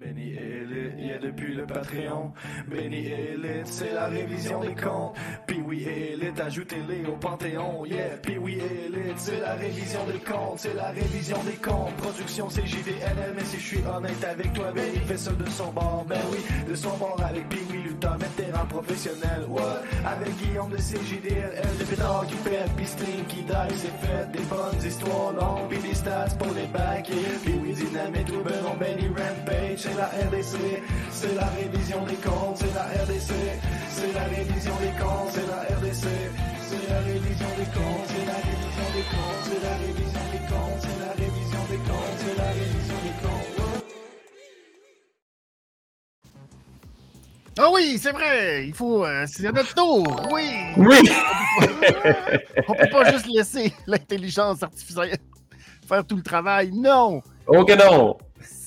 Benny Elite, yeah, depuis le Patreon. Benny Elite, c'est la révision des comptes. Oui, Elite, ajoutez-les au Panthéon, yeah. Puis oui, Elite, c'est la révision des comptes, c'est la révision des comptes. Production c'est mais si je suis honnête avec toi, Benny fait ça de son bord. Ben oui, de son bord avec Puis oui, Luther, vétéran professionnel, what? Avec Guillaume de CJDLL, le pétard qui fait, puis Stream qui drive, c'est fait. Des bonnes histoires longues, puis des stats pour les bacs. Puis oui, Dynamite, Ruben, Benny Rampage c'est la RDC, c'est la révision des comptes, c'est la RDC, c'est la révision des comptes, c'est la RDC, c'est la révision des comptes, c'est la révision des comptes, c'est la révision des comptes, c'est la révision des comptes, c'est la révision des comptes. Ah oui, c'est vrai, il faut, euh, c'est notre tour, oui. Oui. On peut pas juste laisser l'intelligence artificielle faire tout le travail, non. Ok, non.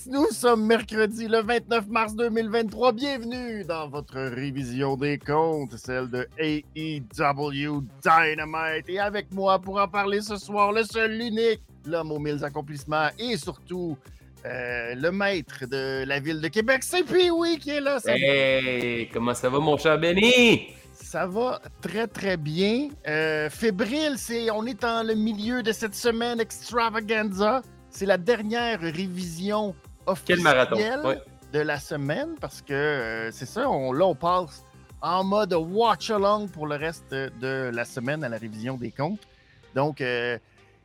Nous sommes mercredi le 29 mars 2023. Bienvenue dans votre révision des comptes, celle de AEW Dynamite. Et avec moi pour en parler ce soir, le seul, l'unique, l'homme aux mille accomplissements et surtout euh, le maître de la ville de Québec, c'est Pee-Wee qui est là. Ça, Hey, comment ça va, mon cher Benny? ça va très très bien. Euh, fébrile, c'est on est dans le milieu de cette semaine extravaganza. C'est la dernière révision Quel marathon. Ouais. de la semaine parce que euh, c'est ça, on, là on passe en mode watch along pour le reste de la semaine à la révision des comptes. Donc, euh,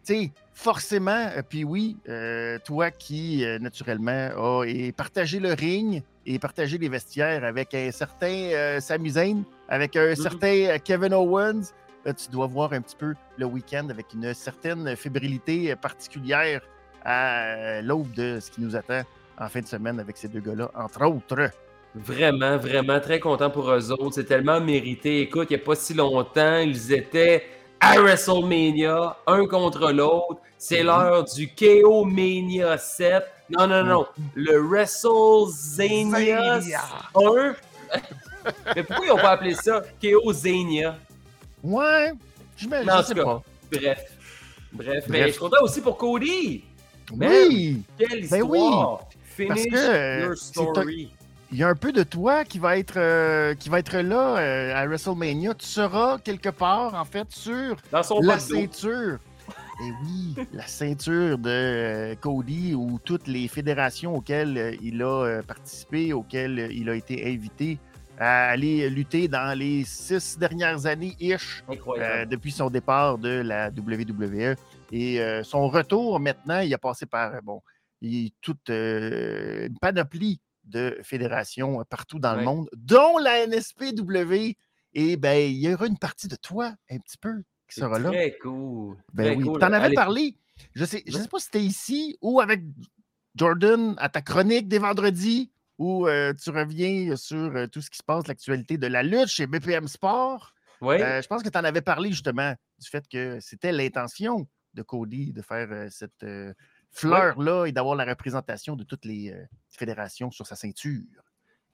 tu sais, forcément, euh, puis oui, euh, toi qui naturellement a et partagé le ring et partagé les vestiaires avec un certain Sami Zayn, avec un Mhm. certain Kevin Owens, tu dois voir un petit peu le week-end avec une certaine fébrilité particulière à l'aube de ce qui nous attend en fin de semaine avec ces deux gars-là, entre autres. Vraiment, vraiment très content pour eux autres. C'est tellement mérité. Écoute, il n'y a pas si longtemps, ils étaient à WrestleMania, un contre l'autre. C'est Mhm. l'heure du KO Mania 7. Non, non, non. Le WrestleZania Zania. 1. Mais pourquoi ils n'ont pas appelé ça KO Zania? Ouais, je me Mais je sais pas. Bref. Bref, mais Bref. je suis content aussi pour Cody. Man, Oui, Quelle Ben oui, Finish parce que, euh, your story. il y a un peu de toi qui va être, euh, qui va être là euh, à WrestleMania. Tu seras quelque part, en fait, sur Dans son la ceinture. Et oui, la ceinture de euh, Cody ou toutes les fédérations auxquelles il a participé, auxquelles il a été invité à aller lutter dans les six dernières années-ish depuis son départ de la WWE. Et euh, son retour maintenant, il a passé par euh, bon, il- toute euh, une panoplie de fédérations partout dans le monde, dont la NSPW. Et ben, il y aura une partie de toi un petit peu qui sera là. Très cool. Ben très oui. cool. Tu en avais Allez, parlé. Je sais, je sais pas si c'était ici ou avec Jordan à ta chronique des vendredis où euh, tu reviens sur euh, tout ce qui se passe, l'actualité de la lutte chez BPM Sport. Euh, je pense que tu en avais parlé justement du fait que c'était l'intention de Cody de faire euh, cette euh, fleur-là et d'avoir la représentation de toutes les euh, fédérations sur sa ceinture.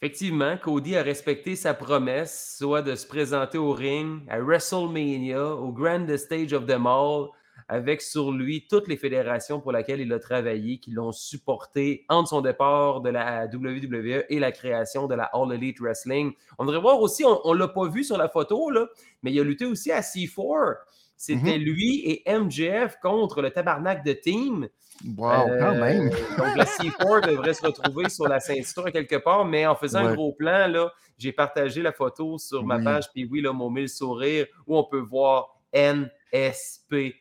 Effectivement, Cody a respecté sa promesse, soit de se présenter au ring à WrestleMania, au Grand Stage of them all, avec sur lui toutes les fédérations pour lesquelles il a travaillé, qui l'ont supporté entre son départ de la WWE et la création de la All Elite Wrestling. On devrait voir aussi, on ne l'a pas vu sur la photo, là, mais il a lutté aussi à C4. C'était lui et MJF contre le tabarnak de team. Wow, quand Euh, même. Donc, le C4 devrait se retrouver sur la ceinture quelque part, mais en faisant un gros plan, là, j'ai partagé la photo sur ma page, puis oui, là, mon mille sourire, où on peut voir NSPW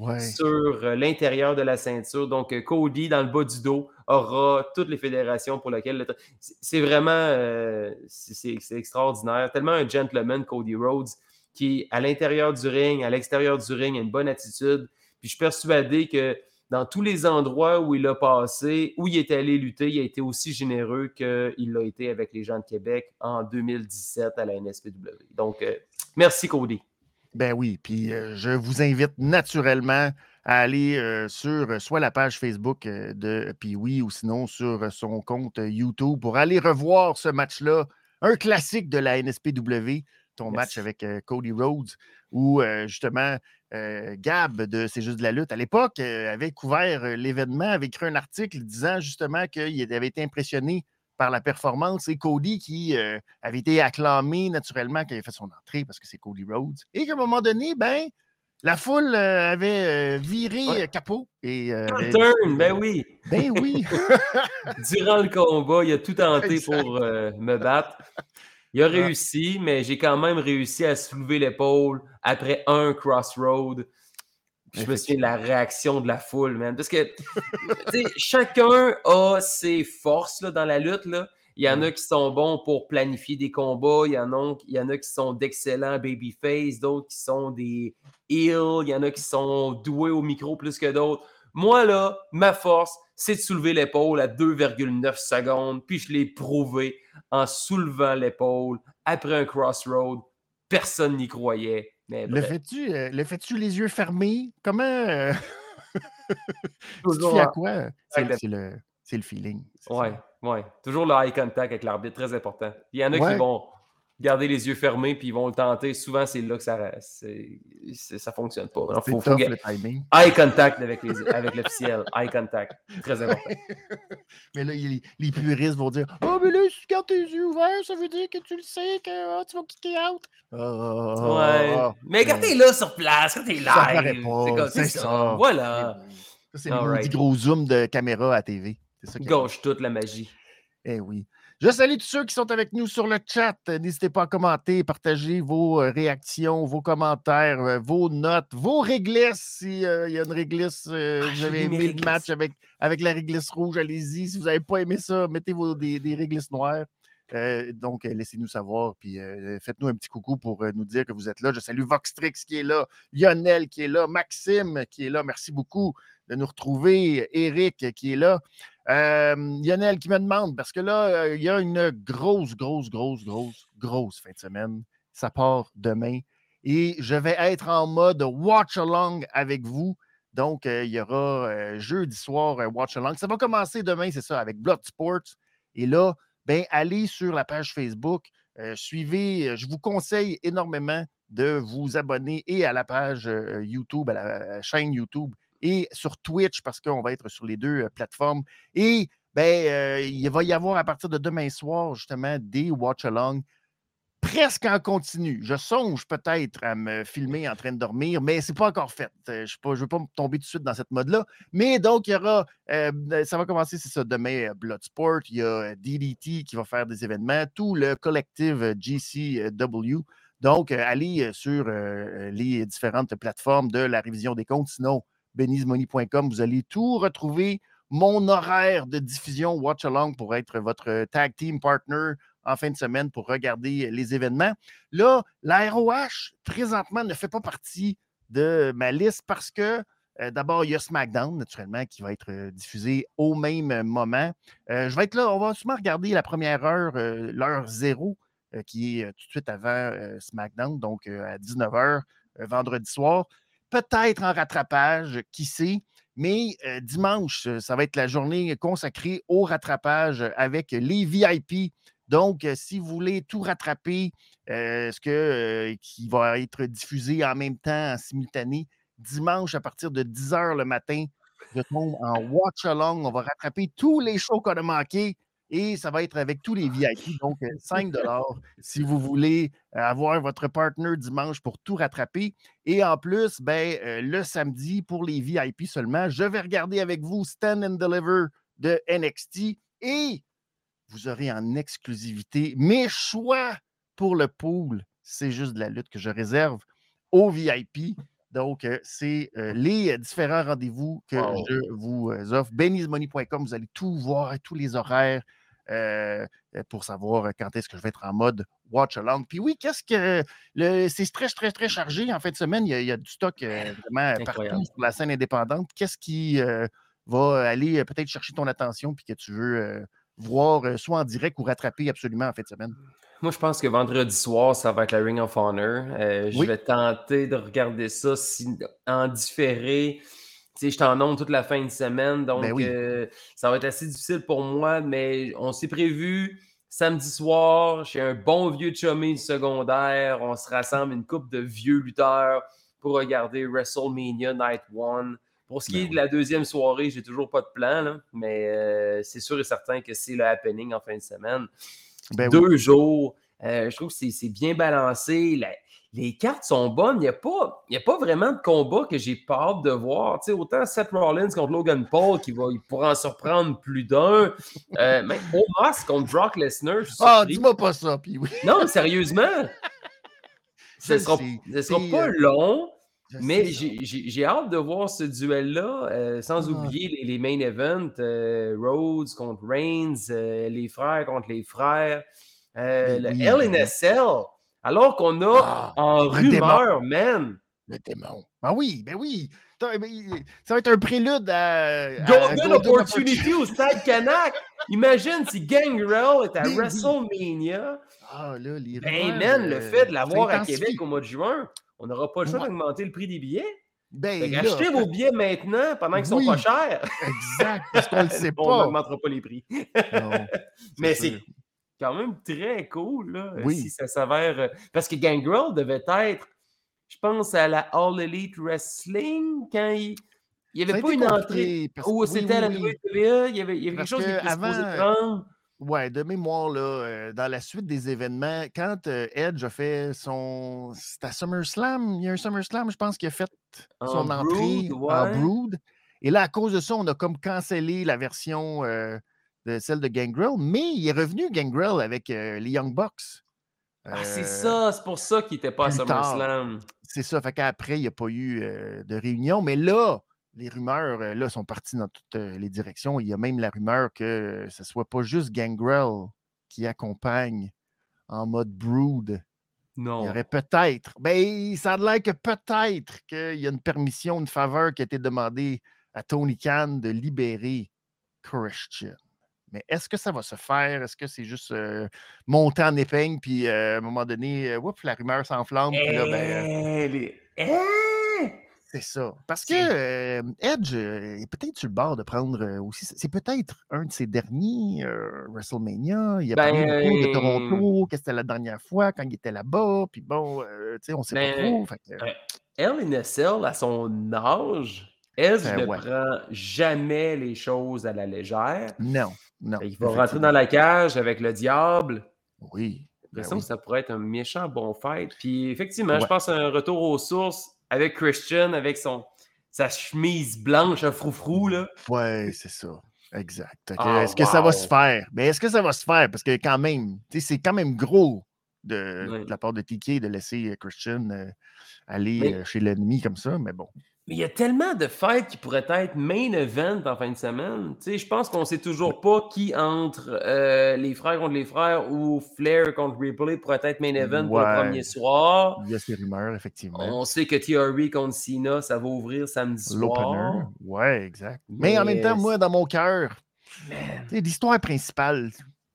Ouais. sur euh, l'intérieur de la ceinture. Donc, euh, Cody, dans le bas du dos, aura toutes les fédérations pour lesquelles... le C'est vraiment... euh, c'est extraordinaire. Tellement un gentleman, Cody Rhodes, qui, à l'intérieur du ring, à l'extérieur du ring, a une bonne attitude. Puis je suis persuadé que dans tous les endroits où il a passé, où il est allé lutter, il a été aussi généreux qu'il l'a été avec les gens de Québec en 2017 à la NSPW. Donc, euh, merci Cody. Ben oui, puis euh, je vous invite naturellement à aller euh, sur soit la page Facebook de Pee-Wee ou sinon sur son compte YouTube pour aller revoir ce match-là, un classique de la NSPW. Ton match avec Cody Rhodes, où justement Gab de C'est juste de la lutte à l'époque avait couvert l'événement, avait écrit un article disant justement qu'il avait été impressionné par la performance et Cody qui avait été acclamé naturellement quand il a fait son entrée parce que c'est Cody Rhodes. Et qu'à un moment donné, ben, la foule avait viré capot. Et, turn, ben oui. Ben oui. Durant le combat, il a tout tenté pour me battre. Il a réussi, mais j'ai quand même réussi à soulever l'épaule après un crossroad. Je me souviens de la réaction de la foule, man. Parce que chacun a ses forces là, dans la lutte. Là. Il y en a qui sont bons pour planifier des combats. Il y en a, il y en a qui sont d'excellents babyface, d'autres qui sont des heels. Il y en a qui sont doués au micro plus que d'autres. Moi, là, ma force, c'est de soulever l'épaule à 2,9 secondes. Puis je l'ai prouvé en soulevant l'épaule après un crossroad. Personne n'y croyait. Mais le fais-tu euh, le fais-tu les yeux fermés? Comment. Euh... Toujours à quoi? C'est le, le, feeling. Ouais, ouais. Toujours le eye contact avec l'arbitre, très important. Il y en a qui vont garder les yeux fermés, puis ils vont le tenter. Souvent, c'est là que ça ça fonctionne pas. Faut, faut le timing. Eye contact avec, l'officiel. eye contact. Très important. mais là, les, puristes vont dire Oh, mais là, si tu gardes tes yeux ouverts, ça veut dire que tu le sais, que oh, tu vas kicker out. Oh, ouais. mais gardez-le sur place, quand t'es live. C'est ça. ça. Voilà. c'est le petit gros zoom de caméra à TV. Ça Gauche toute la magie. Eh oui. Je salue tous ceux qui sont avec nous sur le chat. N'hésitez pas à commenter, partager vos euh, réactions, vos commentaires, euh, vos notes, vos réglisses. S'il euh, y a une réglisse, vous ah, avez aimé le match avec, avec la réglisse rouge, allez-y. Si vous n'avez pas aimé ça, mettez vos, des, des réglisses noires. Donc, laissez-nous savoir, puis faites-nous un petit coucou pour nous dire que vous êtes là. Je salue Voxtrix qui est là, Lionel qui est là, Maxime qui est là. Merci beaucoup de nous retrouver. Eric qui est là. Euh, Lionel qui me demande, parce que là, euh, il y a une grosse, grosse, grosse, grosse, grosse fin de semaine. Ça part demain. Et je vais être en mode watch along avec vous. Donc, euh, il y aura jeudi soir watch along. Ça va commencer demain, c'est ça, avec Blood Sports. Et là, ben, allez sur la page Facebook. suivez, je vous conseille énormément de vous abonner et à la page YouTube, à la chaîne YouTube et sur Twitch parce qu'on va être sur les deux plateformes. Et ben, il va y avoir à partir de demain soir, justement, des watch-along presque en continu. Je songe peut-être à me filmer en train de dormir, mais ce n'est pas encore fait. Je ne veux pas tomber tout de suite dans cette mode-là. Mais donc, il y aura, ben, ça va commencer, c'est ça, demain, Bloodsport. Il y a DDT qui va faire des événements, tout le collectif GCW. Donc, allez sur les différentes plateformes de la révision des comptes. Sinon, benizmoney.com. Vous allez tout retrouver. Mon horaire de diffusion Watch Along pour être votre tag team partner en fin de semaine pour regarder les événements. Là, la ROH, présentement, ne fait pas partie de ma liste parce que euh, D'abord, il y a SmackDown, naturellement, qui va être euh, diffusé au même moment. Euh, je vais être là, on va sûrement regarder la première heure, l'heure zéro, qui est tout de suite avant SmackDown, donc à 19h vendredi soir peut-être en rattrapage, qui sait? Mais dimanche, ça va être la journée consacrée au rattrapage avec les VIP. Donc, euh, si vous voulez tout rattraper, ce que, qui va être diffusé en même temps, en simultané, dimanche à partir de 10 h le matin, je tombe en watch along. On va rattraper tous les shows qu'on a manqués et ça va être avec tous les VIP. Donc, 5 euh, si vous voulez euh, avoir votre partner dimanche pour tout rattraper. Et en plus, ben, euh, le samedi, pour les VIP seulement, je vais regarder avec vous Stand and Deliver de NXT et vous aurez en exclusivité mes choix pour le pool. C'est juste de la lutte que je réserve aux VIP. Donc, c'est les différents rendez-vous que je vous offre. Benizmoney.com, vous allez tout voir, tous les horaires, euh, euh, pour savoir quand est-ce que je vais être en mode watch along. Puis oui, qu'est-ce que. C'est très, très, très chargé. En fin de semaine, il y a, du stock euh, vraiment partout sur la scène indépendante. Qu'est-ce qui va aller peut-être chercher ton attention puis que tu veux voir soit en direct ou rattraper absolument en fin de semaine? Moi, je pense que vendredi soir, ça va être la Ring of Honor. je vais tenter de regarder ça en différé je t'en onde toute la fin de semaine, donc ben euh, ça va être assez difficile pour moi, mais on s'est prévu samedi soir, chez un bon vieux chummy du secondaire, on se rassemble une couple de vieux lutteurs pour regarder WrestleMania Night One. Pour ce qui Ben est de la deuxième soirée, j'ai toujours pas de plan, là, mais euh, c'est sûr et certain que c'est le happening en fin de semaine. Ben oui. Deux jours. euh, je trouve que c'est- bien balancé. La- les cartes sont bonnes. Il n'y a, pas- y a pas vraiment de combat que j'ai pas hâte de voir. Autant Seth Rollins contre Logan Paul qui va, il pourra en surprendre plus d'un. Euh, même Omos contre Brock Lesnar. Ah, dis-moi pas ça, puis oui. Non, sérieusement. Ce sera, sais. ce sera pas euh, long, mais j'ai- hâte de voir ce duel-là, euh, sans Ah. oublier les, les main events, euh, Rhodes contre Reigns, euh, les frères contre les frères, Mais le oui, oui. Cell, alors qu'on a Ah, en démon. rumeur, man, Le démon. Ah oui, ben oui. Mais Ça va être un prélude à. à Golden, Opportunity au Stade Canac. Imagine si Gangrel est à Mais oui. Ben WrestleMania. Ah là, les Ben, man, le fait de l'avoir à. Québec au mois de juin, on n'aura pas le choix Ouais. d'augmenter le prix des billets. Ben, là, achetez vos billets maintenant pendant qu'ils sont Oui. pas chers. Exact, parce qu'on le sait on pas. n'augmentera pas les prix. Non, Mais c'est quand même très cool là, euh, Oui. si ça s'avère. euh, Parce que Gangrel devait être, je pense, à la All Elite Wrestling quand il n'y Ça avait pas une entrée. oui, c'était à la. WWE, il y avait, il y avait quelque chose qui était supposé avant- prendre. Ouais, de mémoire, là, euh, dans la suite des événements, quand euh, Edge a fait son. C'était à SummerSlam, il y a un SummerSlam, je pense, qu'il a fait En son entrée Brood, en ouais. Brood. Et là, à cause de ça, on a comme cancellé la version euh, de celle de Gangrel, mais il est revenu Gangrel avec les Young Bucks. Ah, c'est ça, c'est pour ça qu'il n'était pas à. SummerSlam. C'est ça. Fait qu'après, il n'y a pas eu de réunion. Mais là, les rumeurs euh, là, sont parties dans toutes euh, les directions. Il y a même la rumeur que euh, ce ne soit pas juste Gangrel qui accompagne en mode brood. Il Non. y aurait peut-être. Ben, ça a l'air que peut-être qu'il y a une permission, une faveur qui a été demandée à Tony Khan de libérer Christian. Mais est-ce que ça va se faire? Est-ce que c'est juste euh, monter en épingle, puis euh, à un moment donné, euh, la rumeur s'enflamme, puis là, ben, les-! C'est ça. Parce que euh, Edge euh, est peut-être sur le bord de prendre euh, aussi. C'est peut-être un de ses derniers WrestleMania. Il a parlé beaucoup de Ben- Toronto, que c'était la dernière fois quand il était là-bas. Puis bon, tu sais, on sait Ben, pas trop. fait que, euh, Elle, NSL, à son âge, Edge Ben ne ouais. prend jamais les choses à la légère. non, non. Il va rentrer dans la cage avec le diable. Oui. J'ai ben l'impression oui. que ça pourrait être un méchant bon fight. Puis effectivement, je pense à un retour aux sources avec Christian, avec son sa chemise blanche à froufrou. Là. Ouais, c'est ça. Exact. Ah, est-ce que ça va se faire? Mais est-ce que ça va se faire? Parce que quand même, c'est quand même gros de, la part de TK de laisser euh, Christian euh, aller Mais- euh, chez l'ennemi comme ça, mais bon. Mais il y a tellement de fights qui pourraient être main event en fin de semaine. Tu sais, je pense qu'on ne sait toujours pas qui entre euh, les frères contre les frères ou Flair contre Ripley pourrait être main event pour le premier soir. Il y a ces rumeurs, effectivement. On sait que Theory contre Cena, ça va ouvrir samedi soir. L'opener. Ouais, exact. Mais, en même temps, moi, dans mon cœur, l'histoire principale,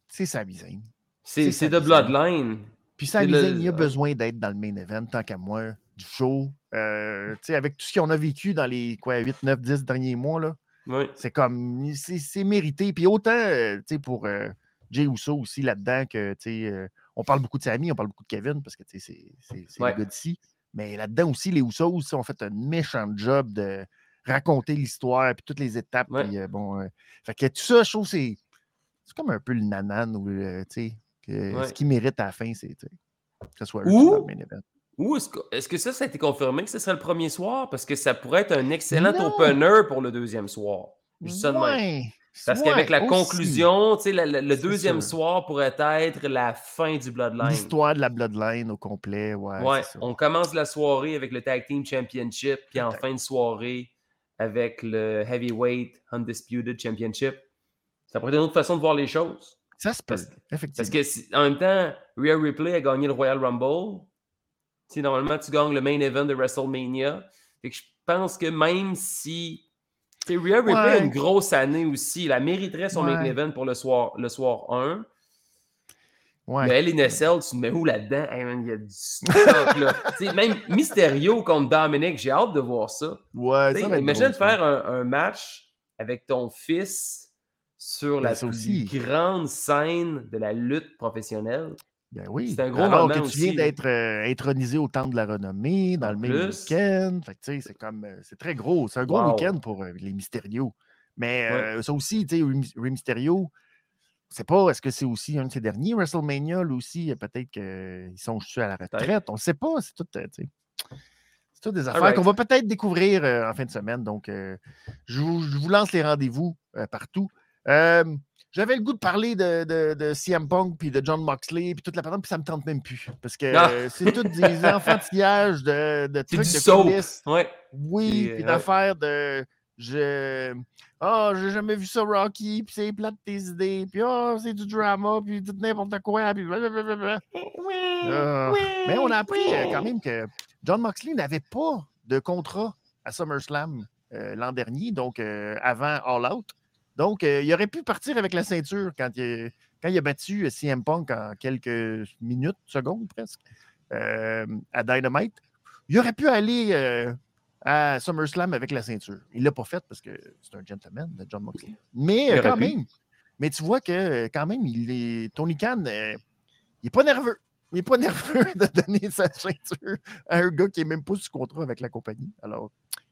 c'est Sami Zayn. C'est de. Bloodline. Puis Sami Zayn, il a besoin d'être dans le main event, tant qu'à moi, du show. Euh, avec tout ce qu'on a vécu dans les quoi, 8, 9, 10 derniers mois, là, Oui. c'est comme, c'est c'est mérité. Puis autant, euh, pour euh, Jay Uso aussi là-dedans, que, euh, on parle beaucoup de Sami, on parle beaucoup de Kevin, parce que, c'est- c'est c'est Ouais. les gars d'ici. Mais là-dedans aussi, les Usos, tu sais, ont fait un méchant job de raconter l'histoire, puis toutes les étapes. Ouais. Puis, bon, fait que tout ça, je trouve, c'est c'est comme un peu le nanan, ou, le- tu sais, que Ouais. ce qui mérite à la fin, c'est, que ce soit eux Ou- qui sont dans le main event. Ou est-ce que, est-ce que ça, ça a été confirmé que ce serait le premier soir? Parce que ça pourrait être un excellent Non. opener pour le deuxième soir. Ça de même. Ouais, Parce ouais, qu'avec la aussi. conclusion, la- la- le deuxième sûr. soir pourrait être la fin du Bloodline. L'histoire de la Bloodline au complet, ouais. Ouais, on commence la soirée avec le Tag Team Championship, puis en fin de soirée avec le Heavyweight Undisputed Championship. Ça pourrait être une autre façon de voir les choses. Ça se Parce- effectivement. Parce que si- en même temps, Rhea Ripley a gagné le Royal Rumble. Normalement, tu gagnes le main event de WrestleMania. Fait que je pense que même si. Tu sais, Rhea Ripley a une grosse année aussi. Elle mériterait son main event pour le soir, le soir 1. Ouais. Mais elle, NSL, tu te mets où là-dedans? Hey, il y a du stock, là. Même Mysterio contre Dominic, j'ai hâte de voir ça. Ouais, imagine ça. faire un, un match avec ton fils sur Ben, la plus aussi. grande scène de la lutte professionnelle. Ben oui. C'est un gros Alors moment que tu viens là. d'être euh, intronisé au Temple de la Renommée dans le même week-end. Fait que, c'est comme. euh, c'est très gros. C'est un gros Wow. week-end pour euh, les Mysterio. Mais Ouais. ça aussi, tu sais, Rey Mys- Rey Mysterio, c'est pas, est-ce que c'est aussi un de ses derniers WrestleMania, lui aussi, peut-être qu'ils sont juste à la retraite. On ne sait pas. C'est tout, euh, tu sais, c'est des affaires qu'on va peut-être découvrir euh, en fin de semaine. Donc, euh, je, vous, je vous lance les rendez-vous euh, partout. J'avais le goût de parler de, de, de CM Punk puis de John Moxley puis toute la patente, puis ça me tente même plus. Parce que Ah! euh, c'est tout des enfantillages de, de trucs de coulisses. Ouais. Oui, puis euh, d'affaires de. Je. Ah, j'ai jamais vu ça, Rocky, puis c'est plate tes idées, puis ah, c'est du drama, puis tout n'importe quoi, puis blablabla. Ah, Mais on a appris euh, quand même que John Moxley n'avait pas de contrat à SummerSlam euh, l'an dernier, donc euh, avant All Out. Donc, euh, il aurait pu partir avec la ceinture quand il, quand il a battu euh, CM Punk en quelques minutes, secondes presque, euh, à Dynamite. Il aurait pu aller euh, à SummerSlam avec la ceinture. Il ne l'a pas fait parce que c'est un gentleman de John Moxley. Mais Il quand pu. même, mais tu vois que quand même, il est, Tony Khan, il n'est pas nerveux. Il n'est pas nerveux de donner sa ceinture à un gars qui n'est même pas sous contrat avec la compagnie. Alors,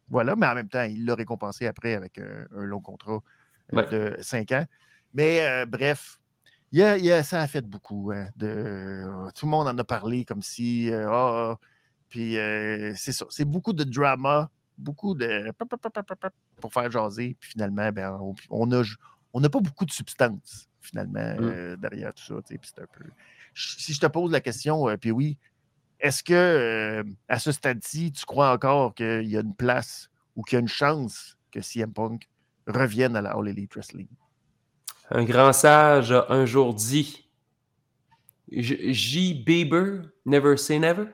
voilà, mais en même temps, il l'a récompensé après avec un long contrat Ouais. de 5 ans. Mais euh, bref, il y a- il y a- ça a fait beaucoup. hein, de, tout le monde en a parlé comme si. euh, ah, puis euh, c'est ça. C'est beaucoup de drama, beaucoup de. pour faire jaser. Puis finalement, ben, on on a on n'a pas beaucoup de substance, finalement, Mm. euh, derrière tout ça. puis un peu. Si je te pose la question, euh, puis oui, est-ce que euh, à ce stade-ci, tu crois encore qu'il y a une place ou qu'il y a une chance que CM Punk revienne à la All Elite Wrestling? Un grand sage a un jour dit J. J. Bieber, never say never?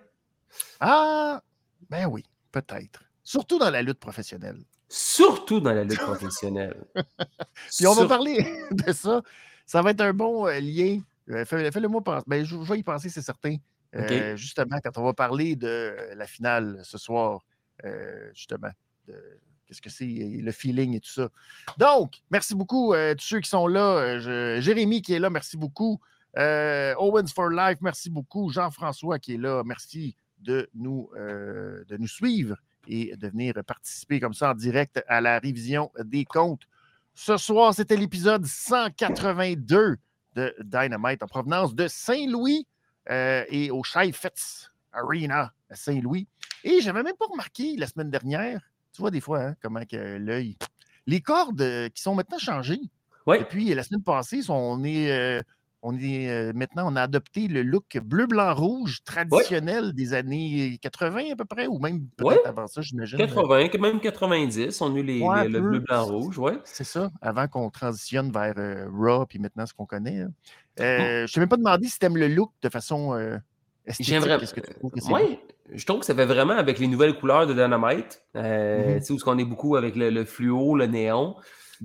Ah, ben oui, peut-être. Surtout dans la lutte professionnelle. Surtout dans la lutte professionnelle. Puis on va parler de ça. Ça va être un bon euh, lien. Euh, fais- Fais-le moi penser. Ben, je, je vais y penser, c'est certain. Euh, Justement, quand on va parler de la finale ce soir, justement, de qu'est-ce que c'est, le feeling et tout ça. Donc, merci beaucoup euh, tous ceux qui sont là. Euh, je- Jérémy qui est là, merci beaucoup. Euh, Owens for Life, merci beaucoup. Jean-François qui est là, merci de nous, de nous suivre et de venir participer comme ça en direct à la révision des comptes. Ce soir, c'était l'épisode 182 de Dynamite en provenance de Saint-Louis et au Fitz Arena à Saint-Louis. Et j'avais même pas remarqué la semaine dernière, tu vois des fois hein, comment que l'œil. Les cordes euh, qui sont maintenant changées. Oui, Depuis la semaine passée, on est, euh, on est euh, maintenant, on a adopté le look bleu, blanc, rouge traditionnel des années 80 à peu près, ou même peut-être avant ça, j'imagine. 80, même 90, on a eu les, Ouais, les- le bleu, blanc, rouge, ouais. C'est ça, avant qu'on transitionne vers euh, Raw, puis maintenant ce qu'on connaît. hein. Euh. Je t'ai même pas demandé si tu aimes le look de façon euh, esthétique. J'aimerais. Est-ce que tu trouves que c'est Oui, je trouve que ça fait vraiment avec les nouvelles couleurs de Dynamite. Euh. Tu sais, où ce qu'on est beaucoup avec le, le fluo, le néon.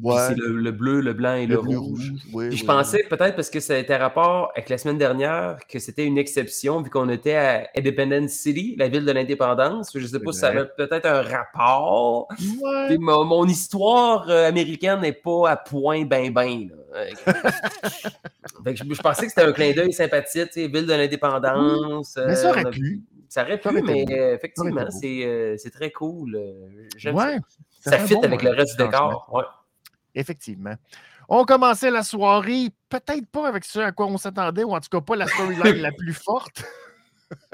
Ouais, c'est le, le bleu, le blanc et le, rouge. rouge. oui, Puis je oui, pensais peut-être parce que ça était rapport avec la semaine dernière que c'était une exception vu qu'on était à Independence City, la ville de l'indépendance. Je ne sais pas si ça avait peut-être un rapport. oui. Ouais. Puis mon, mon histoire euh, américaine n'est pas à point ben ben. là. Euh, fait que je, je pensais que c'était un clin d'œil sympathique, ville de l'indépendance. Mais ça euh, aurait a- pu. Ça aurait pu, mais euh, effectivement, c'est euh, c'est très cool. euh, J'aime Ouais, ça. Fit bon, avec le reste du décor. Ouais. Effectivement. On commençait la soirée, peut-être pas avec ce à quoi on s'attendait, ou en tout cas pas la storyline la plus forte.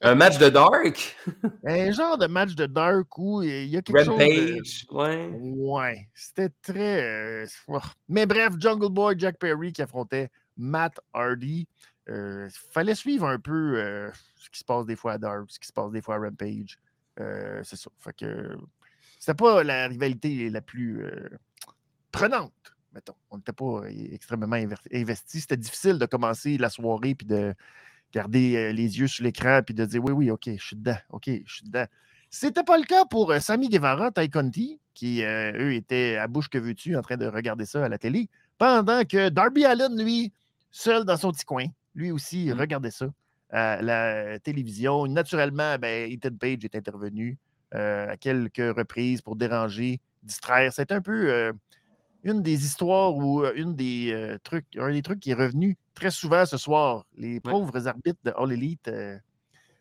Un match de Dark, Un genre de match de Dark où il y a quelque chose. de-. Ouais. Ouais, c'était très. euh. Mais bref, Jungle Boy, Jack Perry qui affrontait Matt Hardy. Il fallait suivre un peu euh, ce qui se passe des fois à Dark, ce qui se passe des fois à Rampage. Euh, c'est ça. Fait que c'était pas la rivalité la plus euh, prenante, mettons. On n'était pas euh, extrêmement investi. C'était difficile de commencer la soirée puis de garder euh, les yeux sur l'écran puis de dire oui, oui, OK, je suis dedans. OK, je suis dedans. C'était pas le cas pour euh, Sammy Guevara, Ty Conti, qui, euh, eux, étaient à bouche que veux-tu en train de regarder ça à la télé, pendant que Darby Allen, lui, seul dans son petit coin, lui aussi Mm. regardait ça à la télévision. Naturellement, ben, Ethan Page est intervenu euh, à quelques reprises pour déranger, distraire. C'est un peu. euh, une des histoires ou une des trucs, un des trucs qui est revenu très souvent ce soir. Les pauvres arbitres de All Elite,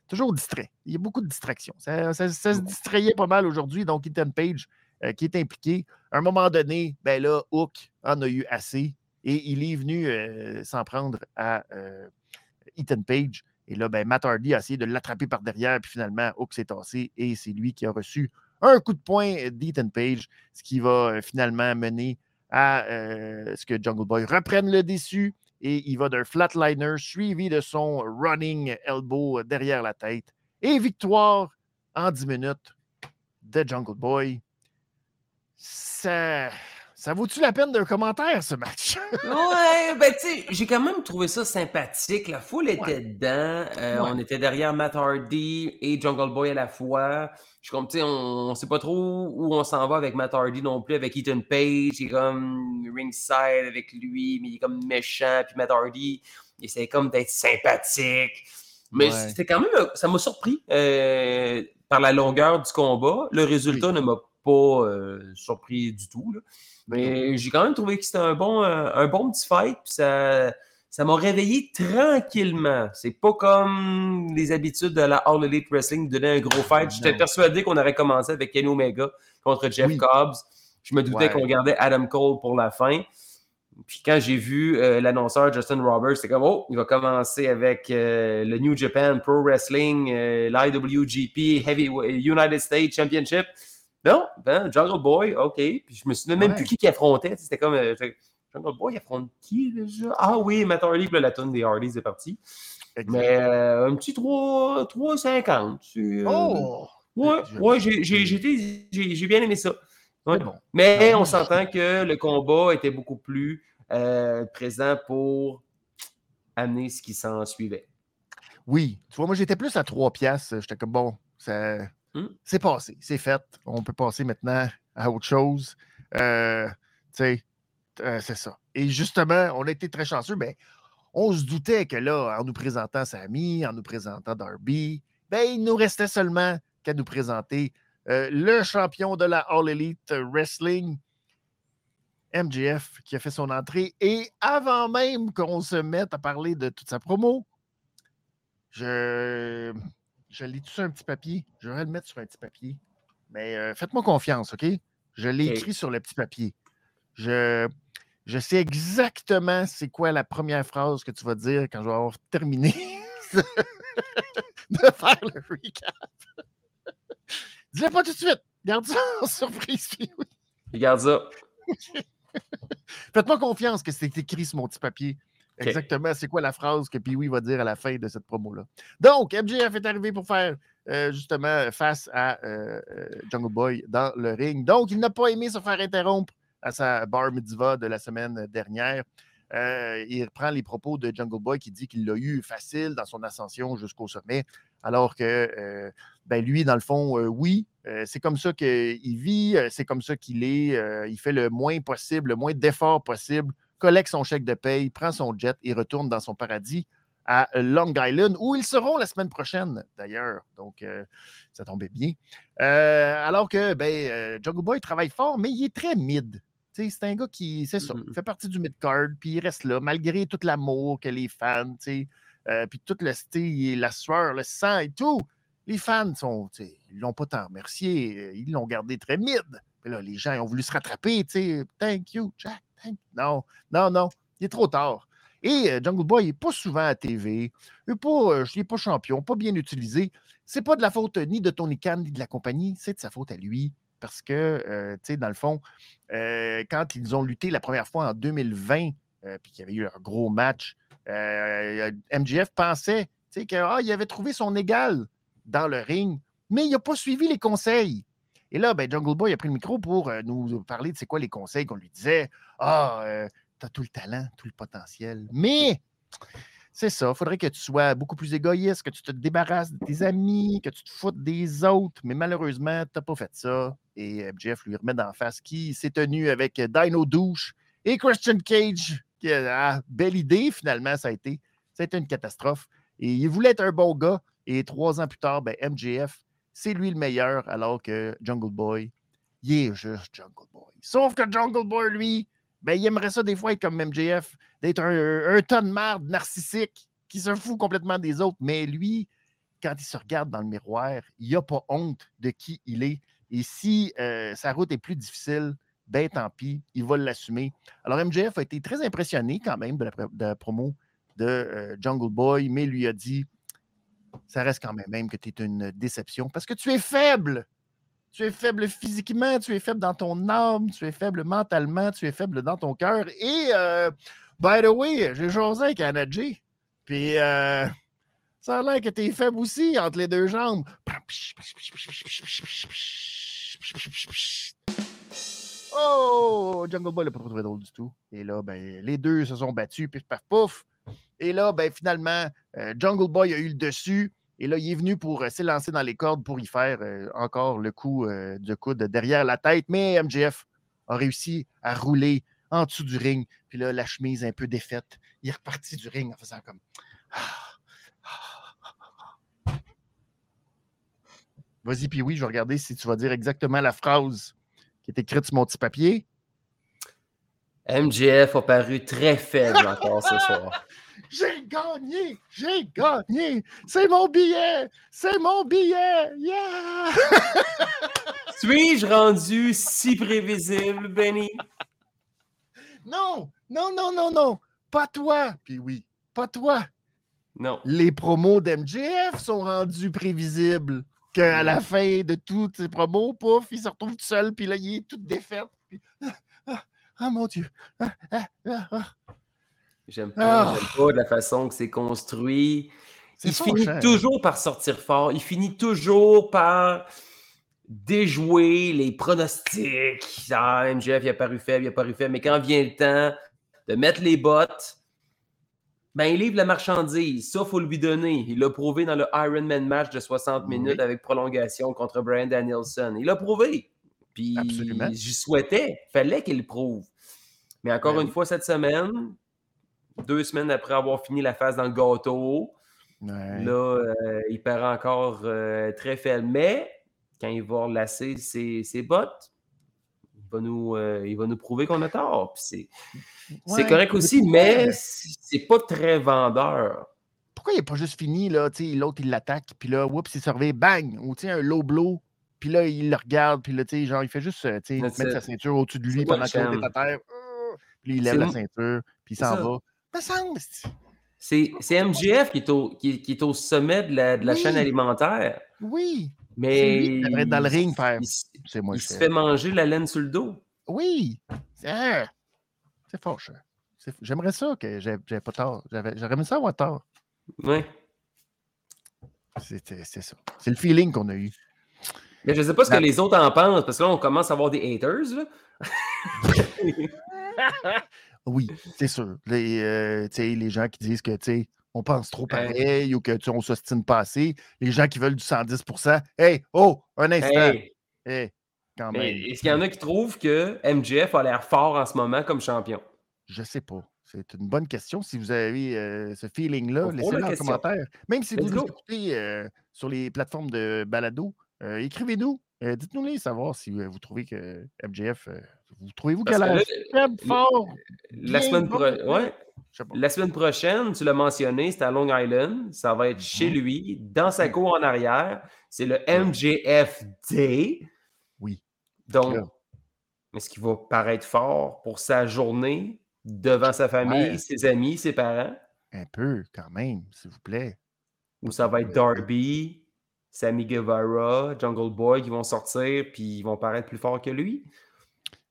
toujours distraits. Il y a beaucoup de distractions. Ça, se distrayait pas mal aujourd'hui. Donc, Ethan Page, qui est impliqué, à un moment donné, ben là, Hook en a eu assez et il est venu s'en prendre à Ethan Page. Et là, ben, Matt Hardy a essayé de l'attraper par derrière, puis finalement, Hook s'est tassé et c'est lui qui a reçu un coup de poing d'Ethan Page, ce qui va finalement mener à ce que Jungle Boy reprenne le déçu et il va d'un flatliner suivi de son running elbow derrière la tête. Et victoire en 10 minutes de Jungle Boy. Ça ça vaut-tu la peine d'un commentaire, ce match? ouais, ben tu sais, j'ai quand même trouvé ça sympathique. La foule était dedans. Euh, on était derrière Matt Hardy et Jungle Boy à la fois. Je comme, tu sais, on, ne sait pas trop où on s'en va avec Matt Hardy non plus, avec Ethan Page. Il est comme ringside avec lui, mais il est comme méchant. Puis Matt Hardy, il essaie comme d'être sympathique. Mais c'était quand même, ça m'a surpris euh, par la longueur du combat. Le résultat ne m'a pas euh, surpris du tout. Là. Mais j'ai quand même trouvé que c'était un bon, euh, un bon petit fight. Puis ça, ça m'a réveillé tranquillement. C'est pas comme les habitudes de la All Elite Wrestling de donner un gros fight. J'étais persuadé qu'on aurait commencé avec Kenny Omega contre Jeff Cobbs. Je me doutais qu'on gardait Adam Cole pour la fin. Puis quand j'ai vu euh, l'annonceur Justin Roberts, c'était comme oh, il va commencer avec euh, le New Japan Pro Wrestling, l'IWGP Heavy United States Championship. Non, ben, Jungle Boy, OK. Puis je me souviens même plus qui qui affrontait. C'était comme. Euh, Jungle Boy, il affronte qui déjà? Ah oui, Matt Hardy, la tonne des Hardys est partie. Mais euh, un petit 3, 3,50. Euh, oh! Ouais, ouais j'ai bien aimé ça. Bon. Mais on s'entend que le combat était beaucoup plus présent pour amener ce qui s'en suivait. Oui. Tu vois, moi, j'étais plus à 3 piastres. J'étais comme, bon, ça Mmh. C'est passé, c'est fait. On peut passer maintenant à autre chose. Euh, euh, c'est ça. Et justement, on a été très chanceux, mais on se doutait que là, en nous présentant Samy, en nous présentant Darby, ben, il nous restait seulement qu'à nous présenter euh, le champion de la All Elite Wrestling, MJF, qui a fait son entrée. Et avant même qu'on se mette à parler de toute sa promo, je je lis tout sur un petit papier. Je vais le mettre sur un petit papier. Mais euh, faites-moi confiance, OK? Je l'ai écrit sur le petit papier. Je, je sais exactement c'est quoi la première phrase que tu vas dire quand je vais avoir terminé de faire le recap. Dis-le pas tout de suite. Garde ça en surprise. Garde ça. Faites-moi confiance que c'est écrit sur mon petit papier. Exactement, c'est quoi la phrase que Pee-Wee va dire à la fin de cette promo-là? Donc, MJF est arrivé pour faire euh, justement face à euh, euh, Jungle Boy dans le ring. Donc, il n'a pas aimé se faire interrompre à sa bar mitzvah de la semaine dernière. il reprend les propos de Jungle Boy qui dit qu'il l'a eu facile dans son ascension jusqu'au sommet, alors que ben lui, dans le fond, oui, c'est comme ça qu'il vit, c'est comme ça qu'il est. il fait le moins possible, le moins d'efforts possible collecte son chèque de paye, prend son jet et retourne dans son paradis à Long Island, où ils seront la semaine prochaine, d'ailleurs. Donc, euh, ça tombait bien. Euh, alors que ben, euh, Jungle Boy travaille fort, mais il est très mid. C'est un gars qui, c'est ça, mm-hmm. fait partie du mid-card, puis il reste là, malgré tout l'amour que les fans, puis tout le style, la sueur, le sang et tout. Les fans sont, ils l'ont pas tant remercié, ils l'ont gardé très mid. Mais là, les gens ont voulu se rattraper, Thank you, Jack. Non, non, non, il est trop tard. Et euh, Jungle Boy n'est pas souvent à TV. Il n'est pas, euh, pas champion, pas bien utilisé. C'est pas de la faute ni de Tony Khan ni de la compagnie, c'est de sa faute à lui. Parce que, euh, tu sais, dans le fond, quand ils ont lutté la première fois en 2020, puis qu'il y avait eu un gros match, MGF pensait qu'il ah, avait trouvé son égal dans le ring, mais il n'a pas suivi les conseils. Et là, ben, Jungle Boy a pris le micro pour euh, nous parler de c'est quoi les conseils qu'on lui disait. Ah, euh, tu as tout le talent, tout le potentiel. Mais c'est ça, il faudrait que tu sois beaucoup plus égoïste, que tu te débarrasses de tes amis, que tu te foutes des autres. Mais malheureusement, tu n'as pas fait ça. Et euh, Jeff lui remet d'en face qui s'est tenu avec Dino Douche et Christian Cage. Qui ah, belle idée, finalement, ça a été. Ça a été une catastrophe. Et il voulait être un bon gars. Et trois ans plus tard, ben, MJF c'est lui le meilleur, alors que Jungle Boy, il est juste Jungle Boy. Sauf que Jungle Boy, lui, ben, il aimerait ça des fois être comme MJF, d'être un, un, de merde narcissique qui se fout complètement des autres. Mais lui, quand il se regarde dans le miroir, il n'a pas honte de qui il est. Et si euh, sa route est plus difficile, ben tant pis, il va l'assumer. Alors MJF a été très impressionné quand même de la, promo de euh, Jungle Boy, mais lui a dit ça reste quand même, même que tu es une déception parce que tu es faible. Tu es faible physiquement, tu es faible dans ton âme, tu es faible mentalement, tu es faible dans ton cœur. Et, euh, by the way, j'ai jasé avec Anadji. Puis, euh, ça a l'air que tu es faible aussi entre les deux jambes. Oh! Jungle Boy l'a pas trouvé drôle du tout. Et là, ben, les deux se sont battus, puis paf, pouf. Et là, ben, finalement, euh, Jungle Boy a eu le dessus. Et là, il est venu pour euh, s'élancer dans les cordes pour y faire euh, encore le coup de coude derrière la tête. Mais MJF a réussi à rouler en dessous du ring. Puis là, la chemise un peu défaite. Il est reparti du ring en faisant comme. Vas-y, puis oui, je vais regarder si tu vas dire exactement la phrase qui est écrite sur mon petit papier. MJF a paru très faible encore ce soir. J'ai gagné! J'ai gagné! C'est mon billet! C'est mon billet! Yeah! Suis-je rendu si prévisible, Benny? Non! Non, non, non, non! Pas toi! Puis oui, pas toi! Non. Les promos d'MJF sont rendus prévisibles. Qu'à la fin de toutes ces promos, pouf, il se retrouve tout seul, puis là, il est tout défait. Puis... Ah, ah, ah, mon Dieu! Ah, ah, ah, ah. J'aime pas, pas la façon que c'est construit. Il finit toujours par sortir fort. Il finit toujours par déjouer les pronostics. Ah, MJF, il a paru faible, il a paru faible. Mais quand vient le temps de mettre les bottes, ben, il livre la marchandise. Ça, il faut lui donner. Il l'a prouvé dans le Ironman match de 60 minutes avec prolongation contre Brian Danielson. Il l'a prouvé. Puis, j'y souhaitais. fallait qu'il le prouve. Mais encore ben une fois, cette semaine, deux semaines après avoir fini la phase dans le gâteau. Là, euh, il perd encore euh, très faible. Mais quand il va lasser ses, ses bottes, il va nous, euh, il va nous prouver qu'on a tort. C'est correct aussi, mais c'est pas très vendeur. Pourquoi il n'est pas juste fini, là, l'autre il l'attaque, puis là, oups, il se réveille, bang, ou un low blow, puis là, il le regarde, puis là, genre, il fait juste mettre sa ceinture au-dessus de lui pendant qu'il est à terre. Puis il lève la ceinture, puis il s'en va. C'est MGF qui est, au, qui, est, au, sommet de la, de la chaîne alimentaire. Oui. Mais. il devrait être dans le ring faire. Il, moi, il se fait manger la laine sur le dos. Oui. C'est fort, J'aimerais ça que j'avais pas tort. J'aurais aimé ça avoir tort. Oui. C'est ça. C'est le feeling qu'on a eu. Mais je ne sais pas ce que les autres en pensent, parce que là, on commence à avoir des haters. Là. Oui, c'est sûr. Les, euh, les gens qui disent que on pense trop pareil ou que on s'ostine pas assez. Les gens qui veulent du 110% Hey, oh, un instant. Hey. quand même. Est-ce qu'il y en a qui trouvent que MJF a l'air fort en ce moment comme champion? Je sais pas. C'est une bonne question. Si vous avez euh, ce feeling-là, laissez-le en commentaire. Même si vous l'écoutez euh, sur les plateformes de balado, écrivez-nous. Dites-nous-les, savoir si vous trouvez que MJF vous trouvez-vous qu'elle a faible, fort? La semaine, ouais. la semaine prochaine, tu l'as mentionné, c'est à Long Island. Ça va être chez mhm. lui, dans sa cour en arrière. C'est le MJF Day. Oui. Donc, est-ce qu'il va paraître fort pour sa journée devant sa famille, ses amis, ses parents? Un peu, quand même, s'il vous plaît. Ou ça va être Darby, Sammy Guevara, Jungle Boy qui vont sortir puis ils vont paraître plus forts que lui?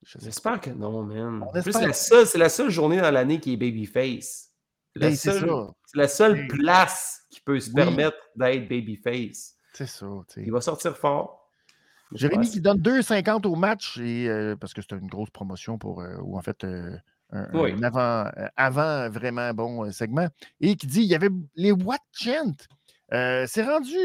J'espère que non, man. c'est la seule journée dans l'année qui est babyface. Ben, c'est la seule place qui peut se permettre d'être babyface. C'est ça. Il va sortir fort. Jérémy qui donne 2,50 au match et, euh, parce que c'était une grosse promotion pour, euh, ou en fait, euh, un, avant, avant, vraiment bon segment. Et qui dit il y avait les What Chant. c'est rendu,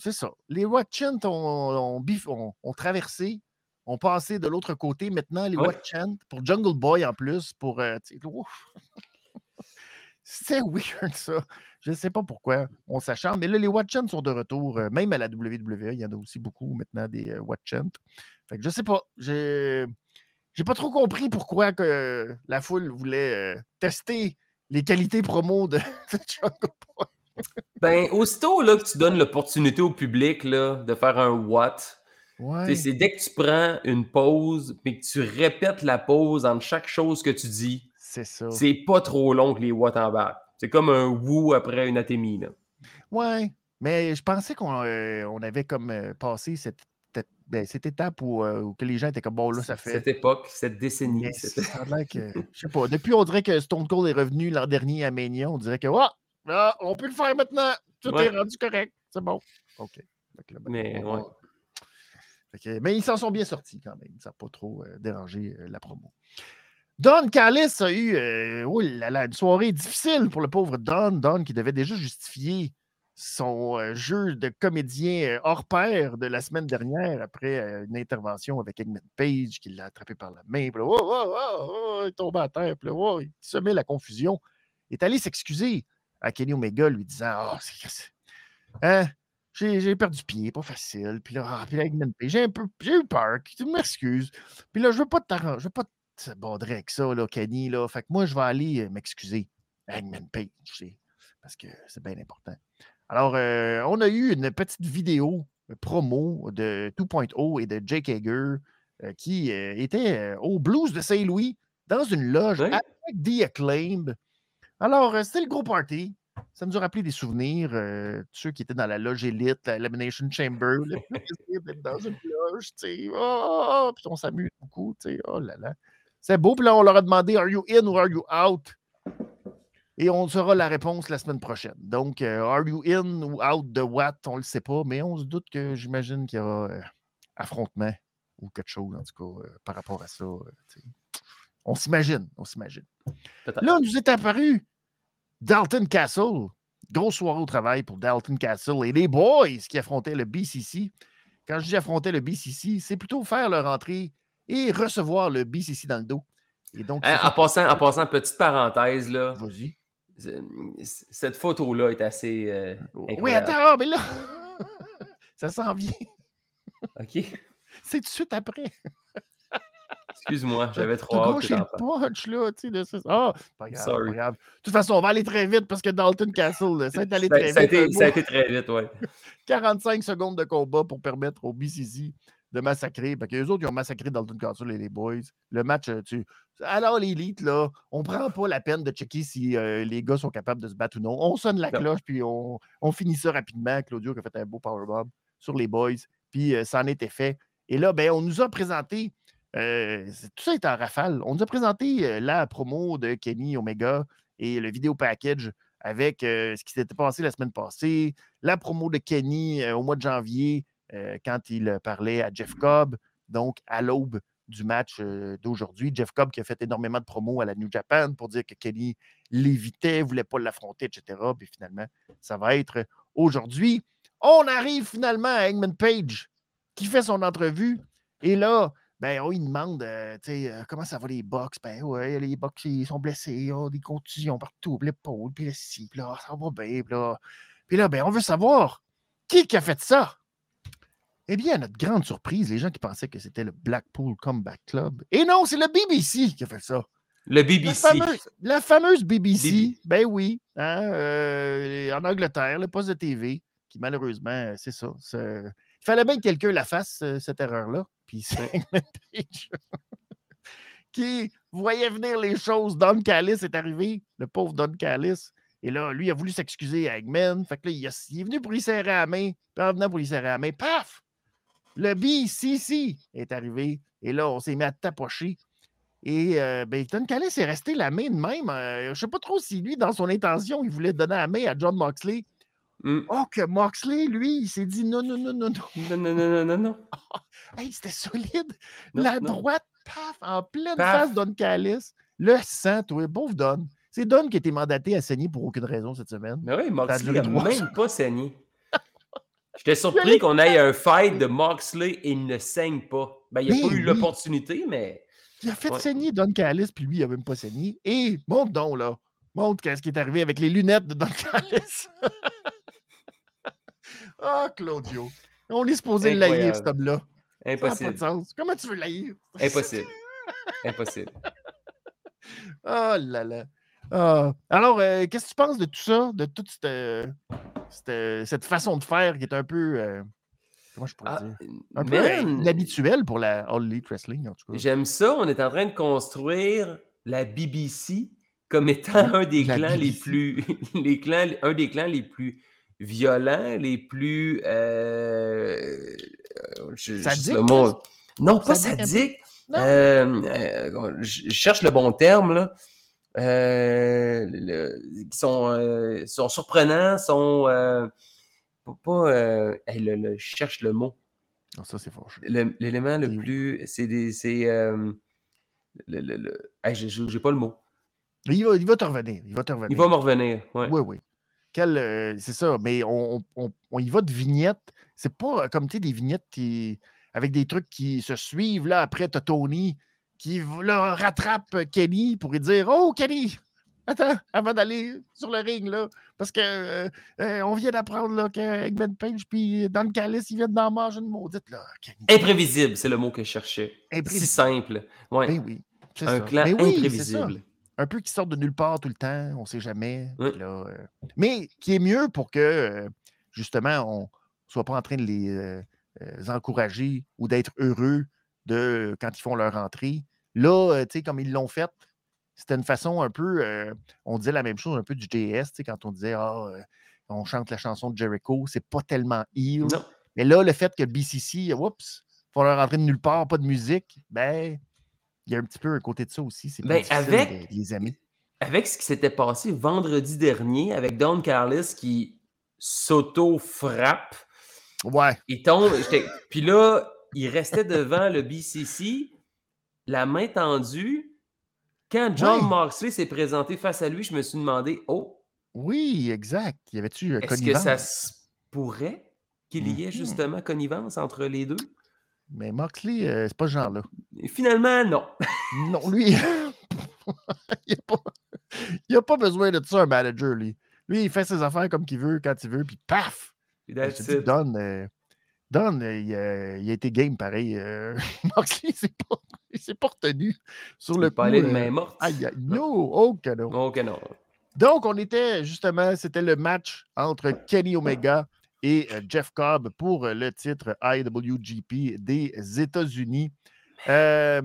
c'est ça. Les What Chant ont, ont, ont traversé on passé de l'autre côté. Maintenant, les ouais. Chant pour Jungle Boy en plus, pour. Euh, c'est weird ça. Je ne sais pas pourquoi on s'acharne. Mais là, les What Chant sont de retour. Euh, même à la WWE, il y en a aussi beaucoup maintenant des euh, What Chant. Fait que je sais pas. Je j'ai pas trop compris pourquoi que la foule voulait euh, tester les qualités promo de, de Jungle Boy. Ben, aussitôt là, que tu donnes l'opportunité au public là, de faire un what, Ouais. c'est dès que tu prends une pause mais que tu répètes la pause entre chaque chose que tu dis, C'est pas trop long que les watts embarquent. C'est comme un woo après une atémie. Là. Ouais. Mais je pensais qu'on euh, on avait comme euh, passé cette, cette, ben, cette étape où, euh, où que les gens étaient comme bon là, ça fait. Cette époque, cette décennie. Mais c'était- ça que. Je sais pas. Depuis, on dirait que Stone Cold est revenu l'an dernier à Mania. On dirait que oh, on peut le faire maintenant. Tout Ouais. est rendu correct. C'est bon. OK. Là, ben, Mais, on ouais. Mais ils s'en sont bien sortis quand même. Ça n'a pas trop euh, dérangé euh, la promo. Don Callis a eu euh, une soirée difficile pour le pauvre Don. Don qui devait déjà justifier son jeu de comédien hors pair de la semaine dernière après une intervention avec Eggman Page qui l'a attrapé par la main. Puis là, oh, oh, oh, oh, il tombe à terre. Puis là, oh, il semait la confusion. Il est allé s'excuser à Kenny Omega lui disant Ah, c'est- c'est- hein, j'ai perdu pied, pas facile. Puis là, ah, puis là, j'ai un peu j'ai eu peur. Tu m'excuses. Puis là, je veux pas t'arranger, je veux pas te bordrer avec ça, là, Kenny. Là. Fait que moi, je vais aller euh, m'excuser Eggman Page, tu sais, parce que c'est bien important. Alors, euh, on a eu une petite vidéo euh, promo de 2.0 et de Jake Hager euh, qui euh, était au Blues de Saint-Louis dans une loge Oui. avec The Acclaimed. Alors, c'était le gros party. Ça nous a rappelé des souvenirs, euh, ceux qui étaient dans la loge élite, la Elimination Chamber, le plaisir d'être dans une loge, tu sais. Oh, puis on s'amuse beaucoup, tu sais. Oh là là. C'est beau. Puis là, on leur a demandé Are you in or are you out? Et on saura la réponse la semaine prochaine. Donc, euh, are you in ou out de what? On ne le sait pas, mais on se doute que j'imagine qu'il y aura euh, affrontement ou quelque chose, en tout cas, euh, par rapport à ça. on s'imagine, on s'imagine. Là, nous est apparu Dalton Castle. Grosse soirée au travail pour Dalton Castle et les boys qui affrontaient le BCC. Quand je dis affronter le BCC, c'est plutôt faire leur entrée et recevoir le BCC dans le dos. Et donc, Hein, en, passant, en passant, petite parenthèse, là, cette photo-là est assez. euh, Oui, attends, mais là, ça s'en vient. OK. C'est tout de suite après. Excuse-moi, j'avais trop hâte t'en le punch, là, tu sais, de. Ah, pas grave, Sorry. pas grave. De toute façon, on va aller très vite parce que Dalton Castle, là, ça est allé Ça, très ça a vite. été, ça a été très vite, ouais. 45 secondes de combat pour permettre au BCC de massacrer. Parce que les autres, ils ont massacré Dalton Castle et les boys. Le match, euh, tu. Alors, l'élite, là, on prend pas la peine de checker si euh, les gars sont capables de se battre ou non. On sonne la Non. cloche, puis on, on finit ça rapidement. Claudio qui a fait un beau powerbomb sur les boys, puis euh, ça en était fait. Et là, ben, on nous a présenté. Euh, tout ça est en rafale. On nous a présenté euh, la promo de Kenny Omega et le vidéo package avec euh, ce qui s'était passé la semaine passée, la promo de Kenny au mois de janvier quand il parlait à Jeff Cobb, donc à l'aube du match d'aujourd'hui. Jeff Cobb qui a fait énormément de promos à la New Japan pour dire que Kenny l'évitait, voulait pas l'affronter, etc. Puis finalement, ça va être aujourd'hui. On arrive finalement à Hangman Page qui fait son entrevue. Et là, ben, on lui demande euh, tu sais, euh, comment ça va les box? Ben ouais, les box ils sont blessés, ils ont des contusions partout, puis l'épaule, puis le ci, puis là, ça va bien, puis là. Puis là, ben, on veut savoir qui qui a fait ça? Eh bien, à notre grande surprise, les gens qui pensaient que c'était le Blackpool Comeback Club. Et non, c'est le BBC qui a fait ça. Le La BBC. fameuse, la fameuse BBC, BBC. ben oui, hein, euh, en Angleterre, le poste de TV, qui malheureusement, euh, c'est ça. Il fallait bien que quelqu'un la fasse, cette erreur-là. Puis c'est qui voyait venir les choses. Don Callis est arrivé, le pauvre Don Callis. Et là, lui a voulu s'excuser à Eggman. Fait que là, il, a- il est venu pour lui serrer la main. Puis en venant pour lui serrer la main, paf! Le BCC est arrivé. Et là, on s'est mis à tapocher. Et euh, ben, Don Callis est resté la main de même. Euh, je ne sais pas trop si lui, dans son intention, il voulait donner la main à John Moxley. Hmm. Oh, que Moxley, lui, il s'est dit non, non, non, non, non. Non, non, non, non, non, non. Hey, c'était solide. Non, la non. droite, paf, en pleine Paf. face Don Callis. Le sang, toi, pauvre Don. C'est Don qui a été mandaté à saigner pour aucune raison cette semaine. Mais oui, Moxley n'a même pas saigné. J'étais surpris qu'on ait un fight de Moxley et il ne saigne pas. Ben, il n'a pas eu l'opportunité, mais. Il a fait Ouais. saigner Don Callis, puis lui, il n'a même pas saigné. Et montre donc, là. Montre qu'est-ce qui est arrivé avec les lunettes de Don Callis. Ah, Claudio. On est supposé Incroyable. cet homme-là. Ça n'a pas de Impossible. sens. Comment tu veux le laïr? Impossible. Impossible. Oh là là. Ah. Alors, euh, qu'est-ce que tu penses de tout ça, de toute cette, cette- cette façon de faire qui est un peu, euh, comment je pourrais Ah, dire, un peu euh, man, inhabituel pour la All Elite Wrestling, en tout cas. J'aime ça. On est en train de construire la BBC comme étant un des la clans les plus, les clans, un des clans les plus violents, les plus, euh, je, je- Sadique, le mot- non pas Sadique euh, euh, je cherche le bon terme là. Euh, le- qui sont, sont surprenants, sont pas, pas, hey, le- le- je cherche le mot. Non, ça, c'est fort. L'élément le plus. C'est des. C'est. le, le- le- hey, j'ai- pas le mot. Il va, il va te revenir. Il va te revenir. Il va me revenir. ouais. Oui, oui. Quel, euh, c'est ça, mais on, on- on- on y va de vignettes. C'est pas comme des vignettes qui, avec des trucs qui se suivent. Là, après, tu Tony qui là, rattrape Kenny pour lui dire Oh, Kenny, attends, avant d'aller sur le ring, là, parce que euh, euh, on vient d'apprendre que Eggman Page puis Don Callis, ils viennent d'en manger une maudite. Là, Kenny. Imprévisible, c'est le mot que je cherchais. Si simple. Ouais. Ben oui. un ça. clan oui, ça imprévisible. Un peu qui sortent de nulle part tout le temps, on ne sait jamais. Là, euh, mais qui est mieux pour que, euh, justement, on ne soit pas en train de les euh, encourager ou d'être heureux de quand ils font leur entrée. Là, tu sais, comme ils l'ont fait, c'était une façon un peu, on disait la même chose un peu du JS, tu sais, quand on disait, ah, euh, on chante la chanson de Jericho, c'est pas tellement. Non. Mais là, le fait que BCC, oups, font leur entrée de nulle part, pas de musique, ben, il y a un petit peu un côté de ça aussi. C'est Ben, avec- de les amis. Avec ce qui s'était passé vendredi dernier avec Don Carlis qui s'auto-frappe, Ouais. il tombe. Puis là, il restait devant le BCC, la main tendue. Quand John. Moxley s'est présenté face à lui, je me suis demandé Oh, Oui, exact. Y avait-tu euh, est-ce que ça se pourrait qu'il y ait Mhm. justement connivence entre les deux? Mais Moxley, euh, c'est pas ce genre-là. Finalement, non. Non, lui, il n'a pas, besoin de ça, un manager, lui. Lui, il fait ses affaires comme qu'il veut, quand il veut, puis paf! Puis. Don, euh, Don, euh, il, a, il a été game pareil. Moxley, c'est pas, il s'est pas retenu sur Il le pas allé de main morte? Aïe, aïe, no! Oh, que non. Donc, non. Donc, on était justement, c'était le match entre Kenny Omega et euh, Jeff Cobb pour euh, le titre IWGP des États-Unis. Euh,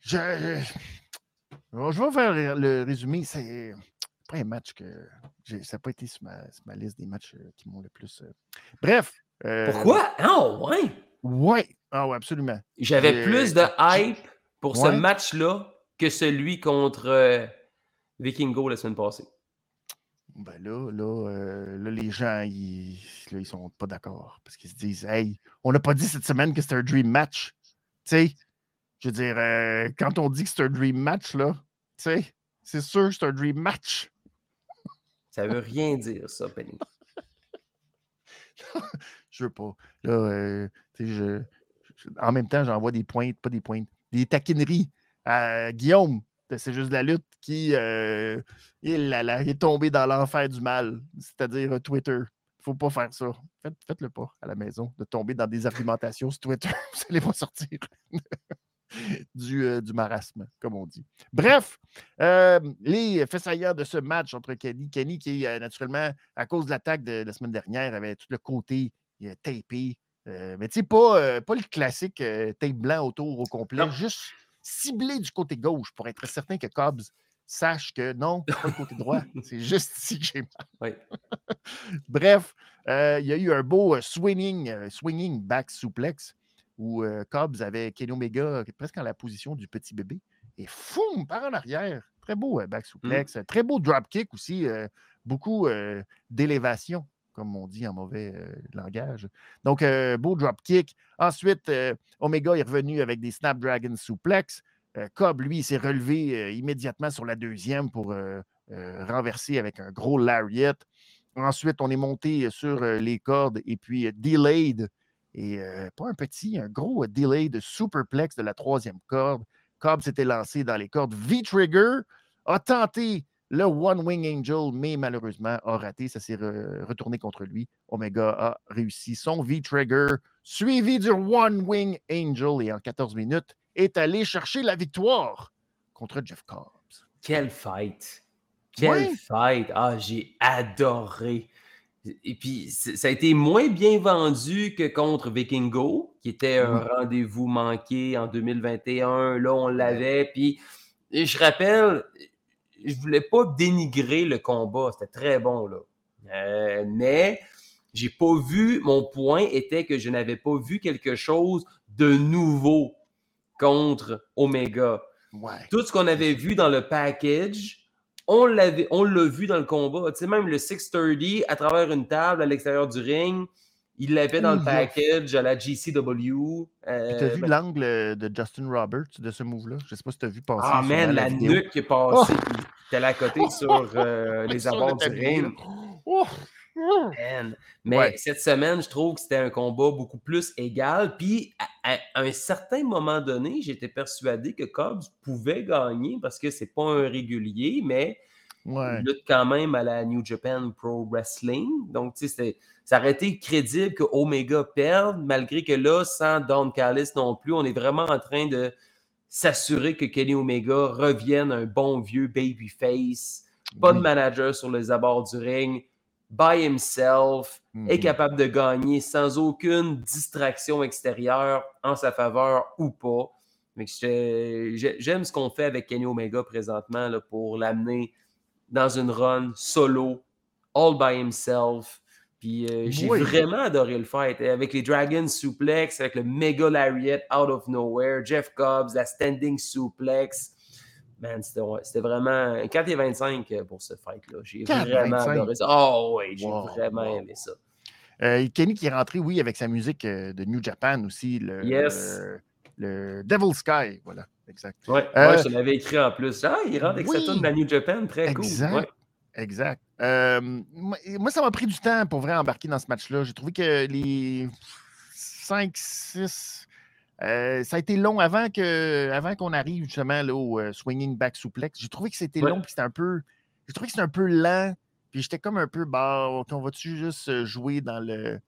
je, vais faire le résumé. C'est pas un match que. Ça n'a pas été sur ma, sur ma liste des matchs qui m'ont le plus. Bref. euh, Pourquoi? Oh, ouais. Ouais. Ah, ouais, absolument. J'avais plus de hype pour ce match-là que celui contre Vikingo la semaine passée. Ben là, là, euh, là, les gens, ils, là, ils sont pas d'accord parce qu'ils se disent Hey, on n'a pas dit cette semaine que c'était un dream match. Tu sais, je veux dire, euh, quand on dit que c'est un dream match, là, tu sais, c'est sûr que c'est un dream match. Ça veut rien dire, ça, Penny. Je veux pas. Là, euh, tu sais, je, je- en même temps, j'envoie des pointes, pas des pointes, des taquineries à Guillaume. C'est juste la lutte qui euh, il, est tombé dans l'enfer du mal, c'est-à-dire euh, Twitter. Il faut pas faire ça. Faites- Faites-le pas à la maison, de tomber dans des argumentations sur Twitter. Vous allez pas sortir du, euh, du marasme, comme on dit. Bref, euh, les faits saillants de ce match entre Kenny, Kenny qui, naturellement, à cause de l'attaque de, la semaine dernière, avait tout le côté tapé. mais tu sais, pas, pas le classique tape blanc autour au complet, Non. juste ciblé du côté gauche pour être certain que Cobbs sache que non, pas le côté droit, c'est juste ici que j'ai mal. Oui. Bref, euh, il y a eu un beau euh, swinging, euh, swinging back suplex où euh, Cobbs avait Kenny Omega presque en la position du petit bébé et foum, par en arrière. Très beau back suplex, très beau drop kick aussi, beaucoup d'élévation, comme on dit en mauvais euh, langage. Donc, euh, beau drop kick. Ensuite, euh, Omega est revenu avec des Snapdragon suplex. Euh, Cobb, lui, s'est relevé immédiatement sur la deuxième pour renverser avec un gros lariat. Ensuite, on est monté sur les cordes et puis delayed. Et pas un petit, un gros delayed superplex de la troisième corde. Cobb s'était lancé dans les cordes. V-Trigger a tenté le One Wing Angel, mais malheureusement a raté. Ça s'est re- retourné contre lui. Omega a réussi son V-Trigger, suivi du One Wing Angel. Et en 14 minutes, est allé chercher la victoire contre Jeff Cobbs. Quelle fight! Quelle fight! Ah, j'ai adoré. Et puis, ça a été moins bien vendu que contre Vikingo, qui était un rendez-vous manqué en 2021. Là, on l'avait. Puis, je rappelle, je voulais pas dénigrer le combat. C'était très bon, là. Euh, mais j'ai pas vu, mon point était que je n'avais pas vu quelque chose de nouveau contre Omega. Tout ce qu'on avait vu dans le package, on l'avait, on l'a vu dans le combat. Tu sais, même le 630 à travers une table à l'extérieur du ring, il l'avait dans le package à la GCW. Euh, tu as vu ben l'angle de Justin Roberts de ce move-là? Je ne sais pas si tu as vu passer. Ah, man, la, nuque qui est passée. Oh! Tu à côté sur euh, les abords du ring. Oh! Mais cette semaine, je trouve que c'était un combat beaucoup plus égal. Puis, à, un certain moment donné, j'étais persuadé que Cobbs pouvait gagner parce que c'est pas un régulier, mais il lutte quand même à la New Japan Pro Wrestling. Donc, tu sais, ça aurait été crédible que Omega perde, malgré que là, sans Don Callis non plus, on est vraiment en train de s'assurer que Kenny Omega revienne un bon vieux babyface. Pas de manager sur les abords du ring by himself, est mhm. capable de gagner sans aucune distraction extérieure en sa faveur ou pas. J'aime ce qu'on fait avec Kenny Omega présentement là, pour l'amener dans une run solo, all by himself. Puis euh, j'ai vraiment adoré le fight. Avec les Dragons Suplex, avec le Mega Lariat out of nowhere, Jeff Cobbs, la Standing Suplex. Man, c'était vraiment 4 et 25 euh, pour ce fight-là. J'ai vraiment adoré ça. Oh oui, j'ai vraiment aimé ça. Euh, Kenny qui est rentré, oui, avec sa musique de New Japan aussi. Le, yes. le, Devil Sky, voilà, exact. Oui, ouais, je l'avais écrit en plus. Ah, il rentre avec sa tune de la New Japan, très exact. cool. Exact. moi, ça m'a pris du temps pour vraiment embarquer dans ce match-là. J'ai trouvé que les 5, 6 euh, ça a été long avant que avant qu'on arrive justement là, au euh, swinging back suplex. J'ai trouvé que c'était long puis c'était un peu. J'ai trouvé que c'était un peu lent. Puis j'étais comme un peu bah, on va-tu juste euh, jouer dans le.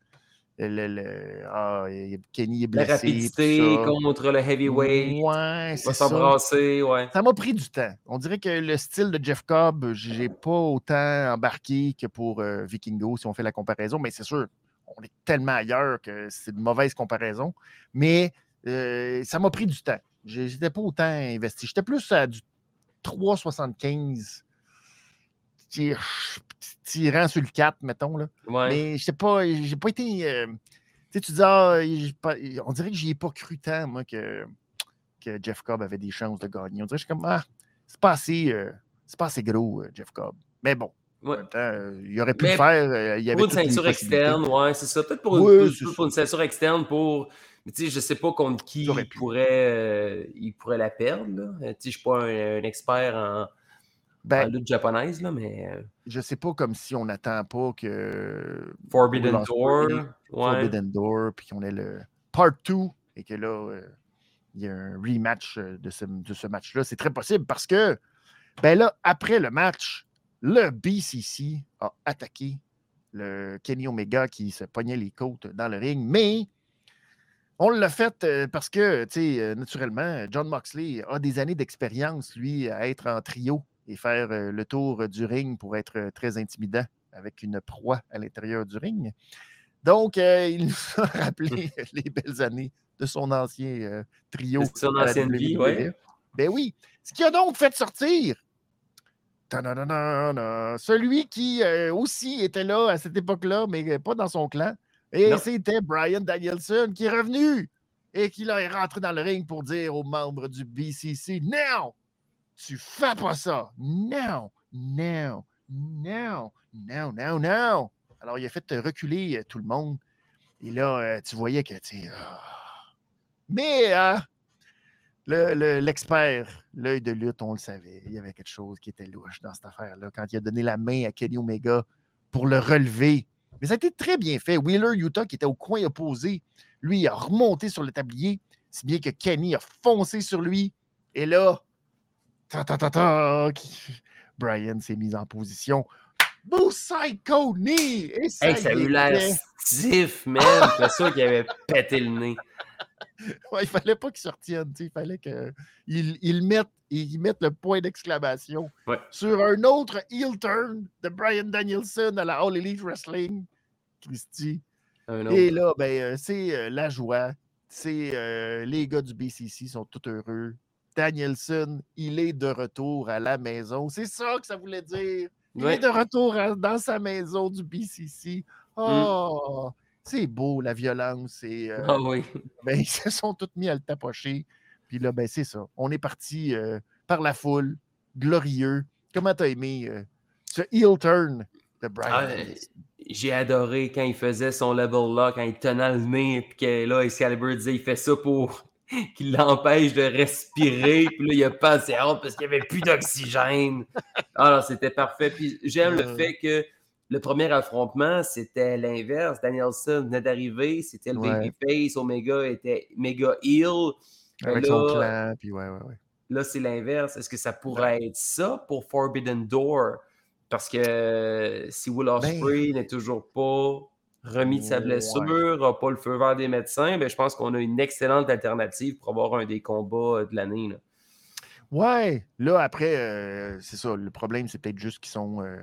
Le, ah, Kenny est blessé. La rapidité contre le heavyweight. Ouais, c'est ça. ouais. Ça m'a pris du temps. On dirait que le style de Jeff Cobb, j'ai pas autant embarqué que pour Vikingo si on fait la comparaison, mais c'est sûr, on est tellement ailleurs que c'est une mauvaise comparaison. Mais euh, ça m'a pris du temps. Je n'étais pas autant investi. J'étais plus à du 3,75 tirant sur le 4, mettons. Là. Mais je pas, j'ai pas été. Euh, tu dis, ah, on dirait que j'y ai pas cru tant, moi, que, que Jeff Cobb avait des chances de gagner. On dirait que je suis comme, ah, c'est pas assez, euh, c'est pas assez gros, Jeff Cobb. Mais bon, il aurait pu le faire. il y avait pour une ceinture externe, ouais, c'est ça. Peut-être pour, une ceinture externe pour mais tu sais, je sais pas contre qui il pourrait, euh, il pourrait la perdre. Là. Euh, tu sais, je suis pas un, expert en, ben, lutte japonaise, là, mais. Euh, je sais pas comme si on n'attend pas que. Forbidden Door. Forbidden Door, puis qu'on ait le Part 2 et que là, il y a un rematch de ce, de ce match-là. C'est très possible parce que, ben là, après le match, le BCC a attaqué le Kenny Omega qui se pognait les côtes dans le ring, mais on l'a fait euh, parce que, tu sais, euh, naturellement, John Moxley a des années d'expérience, lui, à être en trio et faire euh, le tour du ring pour être très intimidant avec une proie à l'intérieur du ring. Donc, il nous a rappelé les belles années de son ancien trio. De son ancienne vie, oui. Ben oui. Ce qui a donc fait sortir celui qui aussi était là à cette époque-là, mais pas dans son clan. Et c'était Brian Danielson qui est revenu et qui est rentré dans le ring pour dire aux membres du BCC Non, tu fais pas ça. Non, non, non, non, non, non. Alors, il a fait reculer euh, tout le monde. Et là, euh, tu voyais que, tu ah. Mais hein, l'expert, l'œil de lutte, on le savait. Il y avait quelque chose qui était louche dans cette affaire-là. Quand il a donné la main à Kenny Omega pour le relever, mais ça a été très bien fait. Wheeler Utah, qui était au coin opposé, lui, a remonté sur le tablier, si bien que Kenny a foncé sur lui. Et là, ta, ta, ta, ta Brian s'est mis en position. Psycho knee! Et ça, a eu l'air stiff, man. C'est sûr qu'il avait pété le nez. ouais, il fallait pas qu'il se retienne. Il fallait qu'il il mette, il mette le point d'exclamation sur un autre heel turn de Brian Danielson à la All Elite Wrestling. Christy. Et là, ben, euh, c'est euh, la joie. C'est euh, les gars du BCC sont tout heureux. Danielson, il est de retour à la maison. C'est ça que ça voulait dire. Il est de retour dans sa maison du BCC. Mm. Oh, c'est beau, la violence. Et, ah oui. Ben, ils se sont tous mis à le tapocher. Puis là, ben, c'est ça. On est parti par la foule, glorieux. Comment t'as aimé ce heel turn de Brian? Ah, j'ai adoré quand il faisait son level là, quand il tenait le nez, puis que là, Excalibur disait il fait ça pour qu'il l'empêche de respirer. puis là, il a passé honte parce qu'il n'y avait plus d'oxygène. Alors, c'était parfait. Puis j'aime le fait que le premier affrontement, c'était l'inverse. Danielson venait d'arriver, c'était le babyface, Omega était méga heal. Avec là, son clan, puis ouais, ouais, ouais. Là, c'est l'inverse. Est-ce que ça pourrait être ça pour Forbidden Door? Parce que si Will ben Ospreay n'est toujours pas remis de sa blessure, n'a pas le feu vert des médecins, ben, je pense qu'on a une excellente alternative pour avoir un des combats de l'année. Ouais, là après, euh, c'est ça. Le problème, c'est peut-être juste qu'ils sont euh,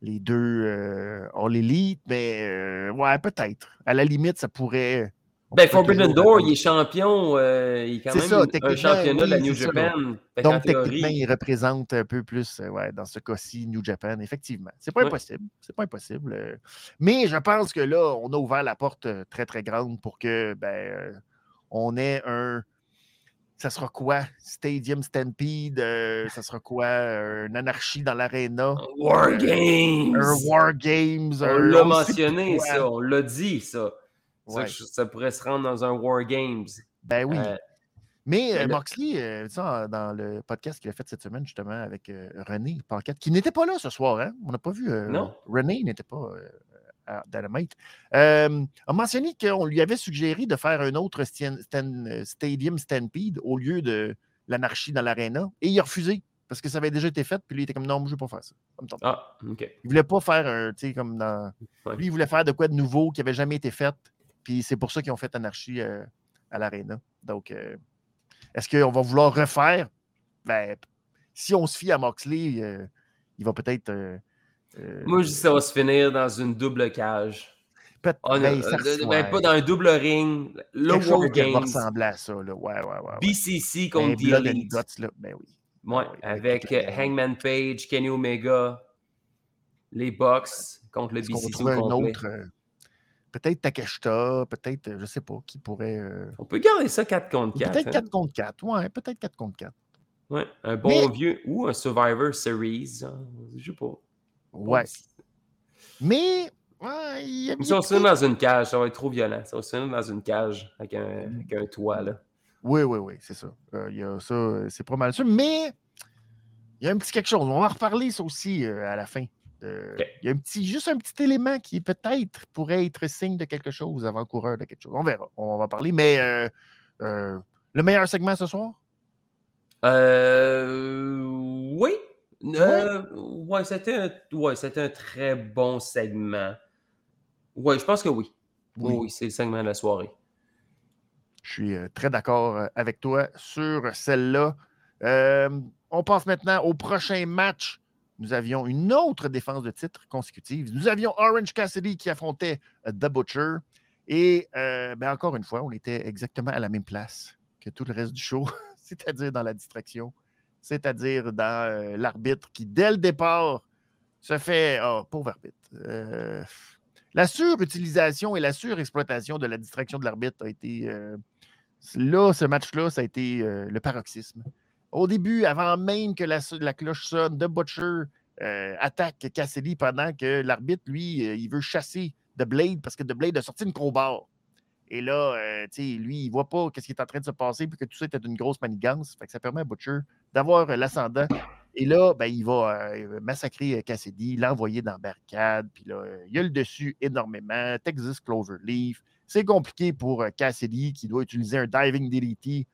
les deux euh, All Elite, mais ouais, peut-être. À la limite, ça pourrait ben, Forbidden Door, il est champion. Euh, il est quand même ça, un championnat de la New Japan. Donc, techniquement, il représente un peu plus, euh, ouais, dans ce cas-ci, New Japan, effectivement. C'est pas impossible. C'est pas impossible. Euh. Mais je pense que là, on a ouvert la porte très, très grande pour que, ben, on ait un. Ça sera quoi? Stadium Stampede? ça sera quoi? Une anarchie dans l'aréna? War Games! Un War Games! On l'a mentionné, ça. On l'a dit, ça. Ça, pourrait se rendre dans un War Games. Ben oui. Euh, mais euh, Moxley, euh, dans le podcast qu'il a fait cette semaine, justement, avec René Paquette, qui n'était pas là ce soir, hein? On n'a pas vu. non. René n'était pas à Dynamite. a mentionné qu'on lui avait suggéré de faire un autre Stadium Stampede au lieu de l'anarchie dans l'aréna. Et il a refusé parce que ça avait déjà été fait. Puis lui, il était comme non, je ne veux pas faire ça. ah, OK. Il ne voulait pas faire un, tu sais, comme dans. Lui, il voulait faire de quoi de nouveau qui n'avait jamais été fait. Puis c'est pour ça qu'ils ont fait Anarchie euh, à l'Arena. Donc, euh, est-ce qu'on va vouloir refaire? Ben, si on se fie à Moxley, euh, il va peut-être. Moi, je dis que ça va se finir dans une double cage. Peut-être oh, ben, ben, pas dans un double ring. Le War Games. ressembler à ça. Là. Ouais, ouais, ouais, BCC contre The Elite. Ben oui. Ouais, avec Hangman Page, Kenny Omega, les Bucks contre le BCC. un autre Peut-être Takeshita, peut-être, je ne sais pas, qui pourrait. Euh, On peut garder ça 4 contre 4. Peut-être 4 hein. contre 4, ouais, peut-être 4 contre 4. Ouais, un bon vieux ou un Survivor Series, hein, je sais pas. Ouais. Mais. Ouais, il y a si on se met dans une cage, ça va être trop violent. Ça va se mettre dans une cage avec un, avec un toit, là. Oui, oui, oui, c'est ça. Euh, il y a ça, c'est pas mal sûr. Mais il y a un petit quelque chose. On va en reparler, ça aussi, euh, à la fin. Euh, il y a un petit, juste un petit élément qui peut-être pourrait être signe de quelque chose, avant-coureur de quelque chose. On verra. On va parler. Mais euh, euh, le meilleur segment ce soir? oui. ouais, c'était un, ouais, un très bon segment. Oui, je pense que oui. Oui, oui c'est le segment de la soirée. Je suis très d'accord avec toi sur celle-là. on passe maintenant au prochain match nous avions une autre défense de titre consécutive. Nous avions Orange Cassidy qui affrontait euh, The Butcher. Et euh, ben, encore une fois, on était exactement à la même place que tout le reste du show, c'est-à-dire dans la distraction, c'est-à-dire dans euh, l'arbitre qui, dès le départ, se fait. Oh, pauvre arbitre. la surutilisation et la surexploitation de la distraction de l'arbitre a été. là, ce match-là, ça a été le paroxysme. Au début, avant même que la, cloche sonne, The Butcher euh, attaque Cassidy pendant que l'arbitre, lui, euh, il veut chasser The Blade parce que The Blade a sorti une crowbar. Et là, euh, lui, il ne voit pas ce qui est en train de se passer puis que tout ça était une grosse manigance. Ça permet à Butcher d'avoir l'ascendant. Et là, ben, il va massacrer Cassidy, l'envoyer dans barricade. Puis là, il a le dessus énormément. Texas Cloverleaf. C'est compliqué pour Cassidy qui doit utiliser un diving DDT euh,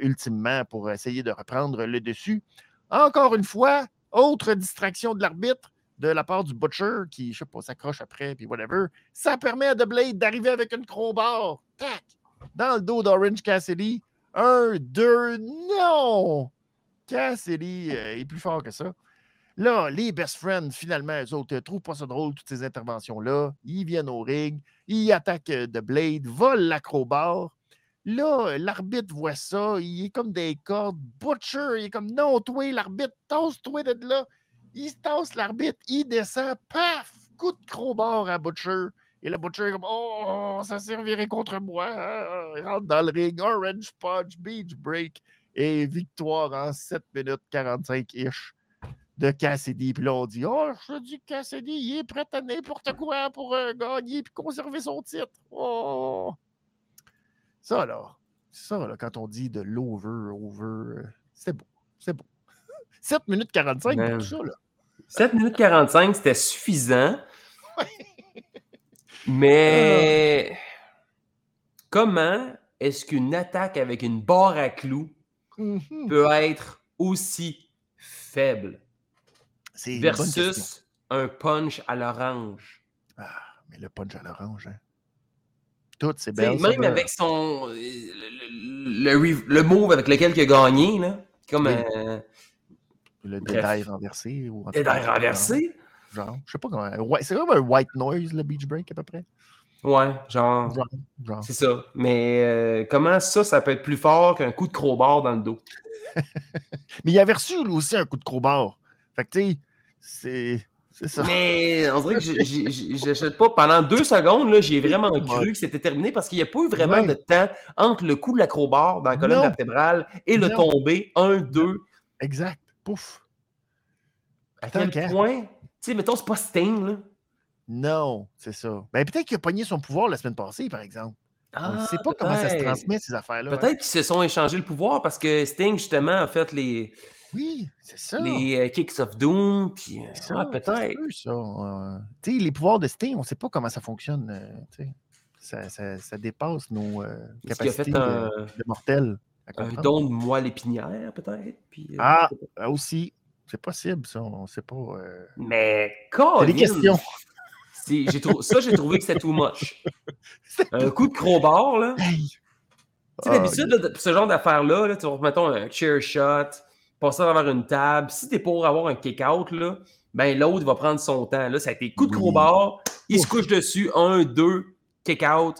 ultimement pour essayer de reprendre le dessus. Encore une fois, autre distraction de l'arbitre de la part du Butcher qui, je sais pas, s'accroche après, puis whatever. Ça permet à The Blade d'arriver avec une crowbar. Tac! dans le dos d'Orange Cassidy. Un, deux, non! Cassidy euh, est plus fort que ça. Là, les best friends, finalement, eux autres, ne trouvent pas ça drôle, toutes ces interventions-là. Ils viennent au ring, ils attaquent de Blade, volent l'acrobat. Là, l'arbitre voit ça, il est comme des cordes. Butcher, il est comme non, toi, l'arbitre, tasse-toi de là. Il se tasse l'arbitre, il descend, paf, coup de crowbar à Butcher. Et le Butcher est comme Oh, ça servirait contre moi. Il rentre dans le ring, Orange Punch, Beach Break et victoire en 7 minutes 45-ish de Cassidy. Puis là, on dit Oh, je dis Cassidy, il est prêt à n'importe quoi pour euh, gagner et conserver son titre. Oh! Ça, là, ça, là, quand on dit de l'over, over, euh, c'est beau. C'est beau. 7 minutes 45 pour tout ça, là. 7 minutes 45, c'était suffisant. Mais comment est-ce qu'une attaque avec une barre à clous Mhm. peut être aussi faible versus un punch à l'orange? Ah, mais le punch à l'orange, hein. C'est belle. Même avec son. euh, Le, le, le- move avec lequel il a gagné, là, comme Oui. un Le détail renversé. Ou détail renversé? Genre, je sais pas comment. ouais, c'est comme un white noise, le beach break, à peu près. Ouais, genre. Genre. genre. C'est ça. Mais euh, comment ça, ça peut être plus fort qu'un coup de crowbar dans le dos? Mais il avait reçu, lui aussi, un coup de crowbar. Fait que, tu sais, c'est. Ça. Mais on dirait que j'achète pas. Pendant deux secondes, là, j'ai vraiment cru que c'était terminé parce qu'il n'y a pas eu vraiment Ouais. de temps entre le coup de l'acrobar dans la colonne Non. vertébrale et le tombé. Un, deux. Exact. Pouf. À quel point? Tu sais, mettons, c'est pas Sting, là. Non, c'est ça. Ben, peut-être qu'il a pogné son pouvoir la semaine passée, par exemple. On ne Ah, sait pas comment ça se transmet, ces affaires-là. hein. Peut-être qu'ils se sont échangés le pouvoir parce que Sting, justement, a fait les, Oui, c'est ça. les euh, Kicks of Doom. Puis, euh, se peut-être. Euh, tu sais, les pouvoirs de Sting, on ne sait pas comment ça fonctionne. ça, ça, ça dépasse nos capacités fait de, de mortels. un don de moelle épinière, peut-être? Puis, Ah! Ah, aussi, c'est possible, ça. On ne sait pas. euh. Mais, C'est des questions. trou- Ça, j'ai trouvé que c'était too much. Un coup de crowbar, là. Hey! Tu sais, Ah, d'habitude, de- ce genre d'affaires-là, là, mettons un chair shot, passer à travers une table. Si t'es pour avoir un kick-out, là, ben l'autre va prendre son temps. Là, ça a été coup de Oui. crowbar, il se couche dessus, un, deux, kick-out.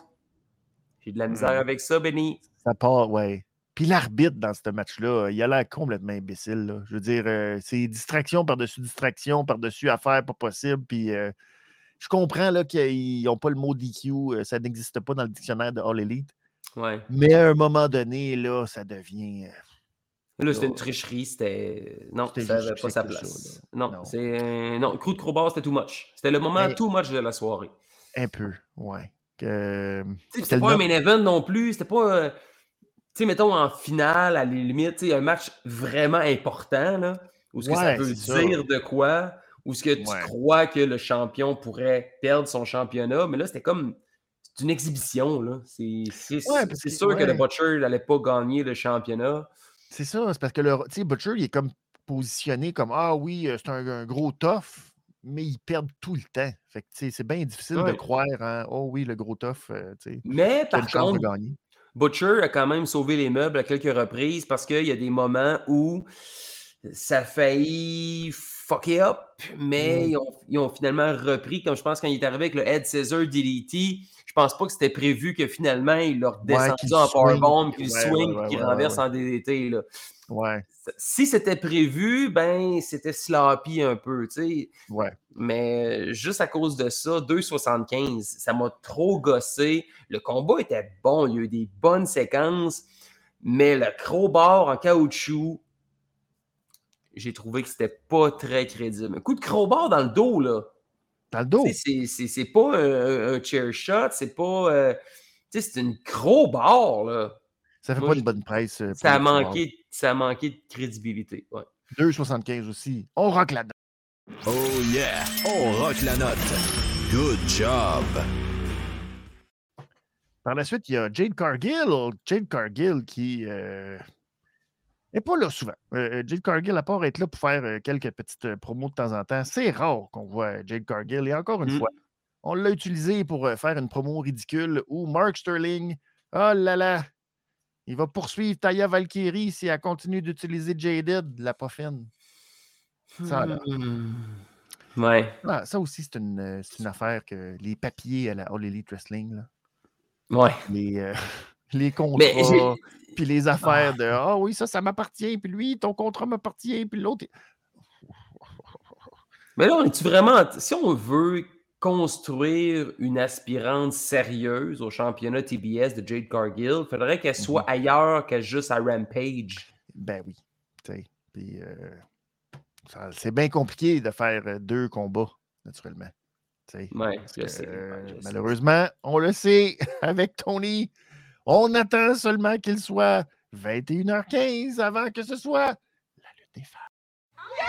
J'ai de la misère Hmm. avec ça, Benny. Ça part, ouais. Puis l'arbitre dans ce match-là, il a l'air complètement imbécile. là. Je veux dire, euh, c'est distraction par-dessus distraction, par-dessus affaire pas possible. Puis euh, je comprends là, qu'ils n'ont pas le mot DQ, euh, ça n'existe pas dans le dictionnaire de All Elite. Ouais. Mais à un moment donné, là, ça devient. Euh, Là, c'était une tricherie, c'était. Non, C'était ça n'avait pas sa place. non, Non. c'est. Non, coup de crowbar, c'était too much. C'était le moment Mais- too much de la soirée. un peu, ouais. Sais, c'était pas un main event non plus. C'était pas. euh, Tu sais, mettons en finale, à la limite, un match vraiment important, là, où ce que ça ça. dire de quoi, où ce que tu Ouais. crois que le champion pourrait perdre son championnat. Mais là, c'était comme. C'est une exhibition, là. C'est Ouais, que- sûr que le. Butcher n'allait pas gagner le championnat. C'est ça, c'est parce que le, Butcher, il est comme positionné comme Ah oui, euh, c'est un, un gros tough, mais ils perdent tout le temps. Fait c'est bien difficile de croire en Oh oui, le gros tough, euh, Mais par contre. Butcher a quand même sauvé les meubles à quelques reprises parce qu'il y a des moments où ça a failli fucker up, mais Mm. ils, ont, ils ont finalement repris, comme je pense quand il est arrivé avec le Head Scissor DDT, je pense pas que c'était prévu que finalement il leur descendu qu'il en powerbomb, puis- qu'il ouais, swing, ouais, ouais, qu'il ouais, renverse ouais. en DDT. Là. Ouais, Si c'était prévu, ben c'était sloppy un peu, tu sais. ouais. Mais juste à cause de ça, 2,75, ça m'a trop gossé. Le combat était bon, il y a eu des bonnes séquences, mais le crowbar en caoutchouc, j'ai trouvé que c'était pas très crédible. Un coup de crowbar dans le dos, là. Dans le dos. C'est, c'est, c'est pas un, un chair shot, c'est pas. euh, tu sais, c'est une crowbar, là. Ça fait moi, pas une bonne presse. euh, Ça a, manqué, ça a manqué de crédibilité. Ouais. 2,75 aussi. On rock là-dedans. Oh yeah, on rock la note. Good job. Par la suite, il y a Jade Cargill. Jade Cargill qui n'est pas là souvent. Euh, Jade Cargill, à part être là pour faire euh, quelques petites euh, promos de temps en temps, c'est rare qu'on voit Jade Cargill. Et encore une Mm. fois, on l'a utilisé pour euh, faire une promo ridicule où Mark Sterling Oh là là! Il va poursuivre Taya Valkyrie si elle continue d'utiliser Jaded, la poffine. Ça, là. Hmm. Ouais. Ah, ça aussi, c'est une, euh, une affaire que les papiers à la All Elite Wrestling, là, Ouais. les, euh, les contrats, puis les affaires de Ah oui, ça, ça m'appartient, puis lui, ton contrat m'appartient, puis l'autre. Mais là, on est-tu vraiment. Si on veut construire une aspirante sérieuse au championnat TBS de Jade Cargill, il faudrait qu'elle soit ailleurs que juste à Rampage. Ben oui. Puis euh, c'est bien compliqué de faire euh, deux combats, naturellement. Ouais, que, euh, malheureusement, on le sait, avec Tony, on attend seulement qu'il soit 21h15 avant que ce soit la lutte des femmes.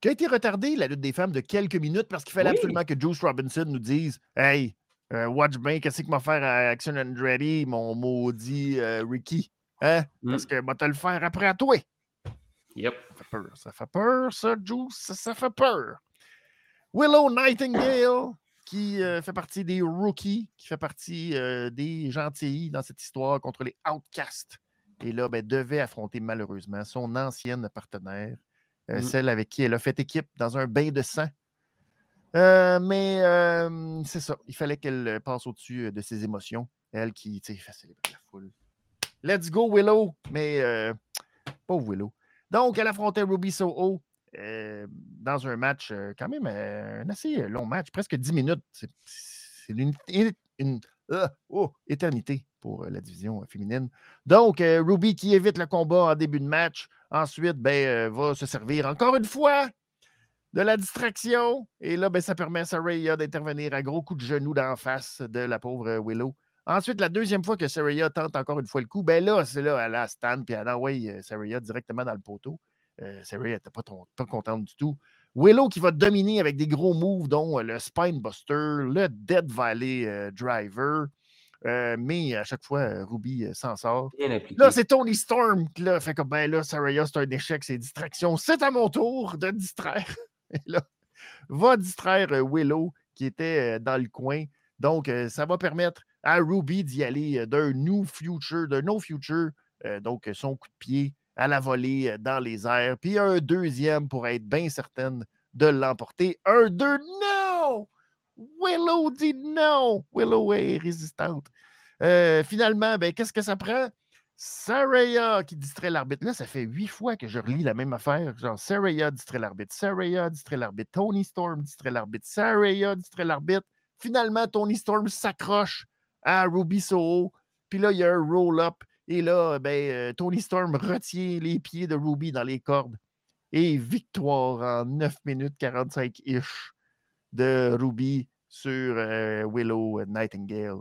Qui a été retardée, la lutte des femmes, de quelques minutes parce qu'il fallait Oui. absolument que Juice Robinson nous dise Hey, euh, watch bien, qu'est-ce qu'il m'a faire à Action Andretti, mon maudit euh, Ricky? Hein? Mm. Parce que moi, te le faire après à toi. Yep. Ça fait peur, ça fait peur, ça, Juice, ça, ça fait peur. Willow Nightingale, qui euh, fait partie des rookies, qui fait partie euh, des gentils dans cette histoire contre les Outcasts. Et là, ben, devait affronter malheureusement son ancienne partenaire, euh, Mm. celle avec qui elle a fait équipe dans un bain de sang. Mais c'est ça, il fallait qu'elle passe au-dessus de ses émotions. Elle qui, tu sais, fait célébrer la foule. Let's go, Willow! Mais, pauvre Willow. Donc, elle affrontait Ruby Soho euh, dans un match, euh, quand même euh, un assez long match, presque 10 minutes. C'est une, oh, éternité pour la division féminine. Donc, Ruby qui évite le combat en début de match, ensuite ben, va se servir encore une fois de la distraction. Et là, ben, ça permet à Saraya d'intervenir à gros coups de genou d'en face de la pauvre Willow. Ensuite, la deuxième fois que Saraya tente encore une fois le coup, ben là, c'est là, elle a Stan, puis elle envoie euh, Saraya directement dans le poteau. Euh, Saraya n'était pas, contente du tout. Willow qui va dominer avec des gros moves, dont euh, le Spine Buster, le Dead Valley euh, Driver. Euh, mais à chaque fois, Ruby s'en sort. Là, c'est Tony Storm qui là, fait comme ben là, Saraya, c'est un échec, c'est distraction. C'est à mon tour de distraire. Et là, va distraire Willow qui était dans le coin. Donc, ça va permettre à Ruby d'y aller euh, d'un new future, d'un no future. euh, donc, euh, son coup de pied à la volée dans les airs. Puis un deuxième pour être bien certaine de l'emporter. Un, deux, non! Willow dit non! Willow est résistante. Finalement, ben, qu'est-ce que ça prend? Saraya qui distrait l'arbitre. Là, ça fait huit fois que je relis la même affaire. Genre, Saraya distrait l'arbitre, Saraya distrait l'arbitre, Tony Storm distrait l'arbitre, Saraya distrait l'arbitre. Finalement, Tony Storm s'accroche à Ruby Soho. Puis là, il y a un roll-up. Et là, ben, euh, Tony Storm retient les pieds de Ruby dans les cordes. Et victoire en 9 minutes 45-ish de Ruby sur euh, Willow Nightingale.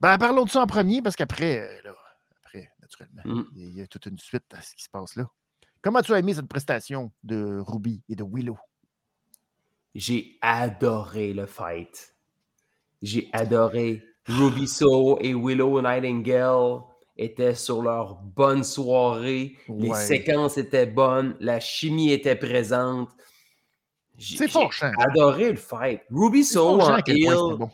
Ben, parlons de ça en premier, parce qu'après, euh, après, naturellement, Mm. il y a toute une suite à ce qui se passe là. Comment tu as aimé cette prestation de Ruby et de Willow? J'ai adoré le fight. J'ai adoré. Ruby So et Willow Nightingale étaient sur leur bonne soirée. Les Ouais. séquences étaient bonnes. La chimie était présente. J'ai C'est j'ai fort, Chant. adoré le fight. Ruby C'est So fort, Chant, en heel. bon.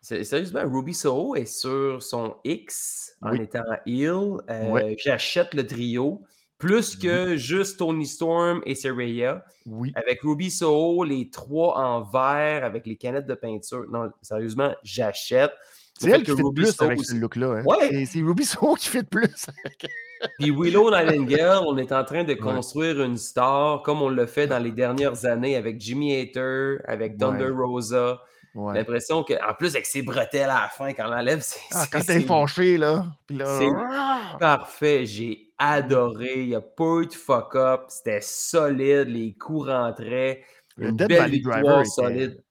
Sérieusement, Ruby Soho est sur son X en Oui. étant heel. Euh, Ouais. J'achète le trio. Plus que juste Tony Storm et Saraya. Oui. Avec Ruby Soho, les trois en vert avec les canettes de peinture. Non, sérieusement, j'achète. C'est Le elle qui fait le Ruby plus Soho avec aussi- ce look-là. hein. Ouais. C'est- Ruby Soho qui fait le plus. Puis Willow Nightingale, on est en train de construire une star comme on l'a fait dans les dernières années avec Jimmy Hater, avec Thunder Ouais. Rosa. Ouais. L'impression que, en plus, avec ses bretelles à la fin, quand on enlève, c'est Ah, quand est fâchée, là. Là. c'est- parfait. J'ai adoré. Il n'y a pas eu de fuck-up. C'était solide. Les coups rentraient. Le Une Dead belle Valley victoire Driver était solide.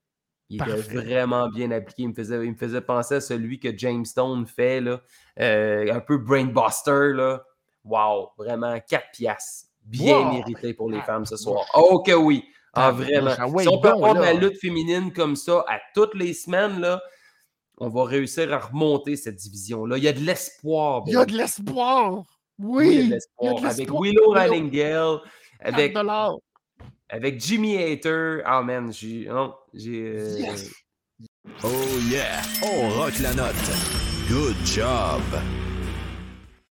Il était vraiment bien appliqué. Il me, faisait, il me faisait penser à celui que James Stone fait, là. Euh, un peu brainbuster. Là. Wow, vraiment 4 piastres. Bien Wow! mérité pour les Ah, femmes ce soir. Oh que oui. Ah, vraiment. Ah si on peut bon, avoir la lutte féminine comme ça à toutes les semaines, là, on va réussir à remonter cette division-là. Il y a de l'espoir. Il y a de l'espoir. Oui, de Avec. Willow. Nightingale, Avec, 4 dollars. avec Jimmy Hater. Ah, man, j'ai. Euh, Yes. Oh yeah, on rock la note. Good job.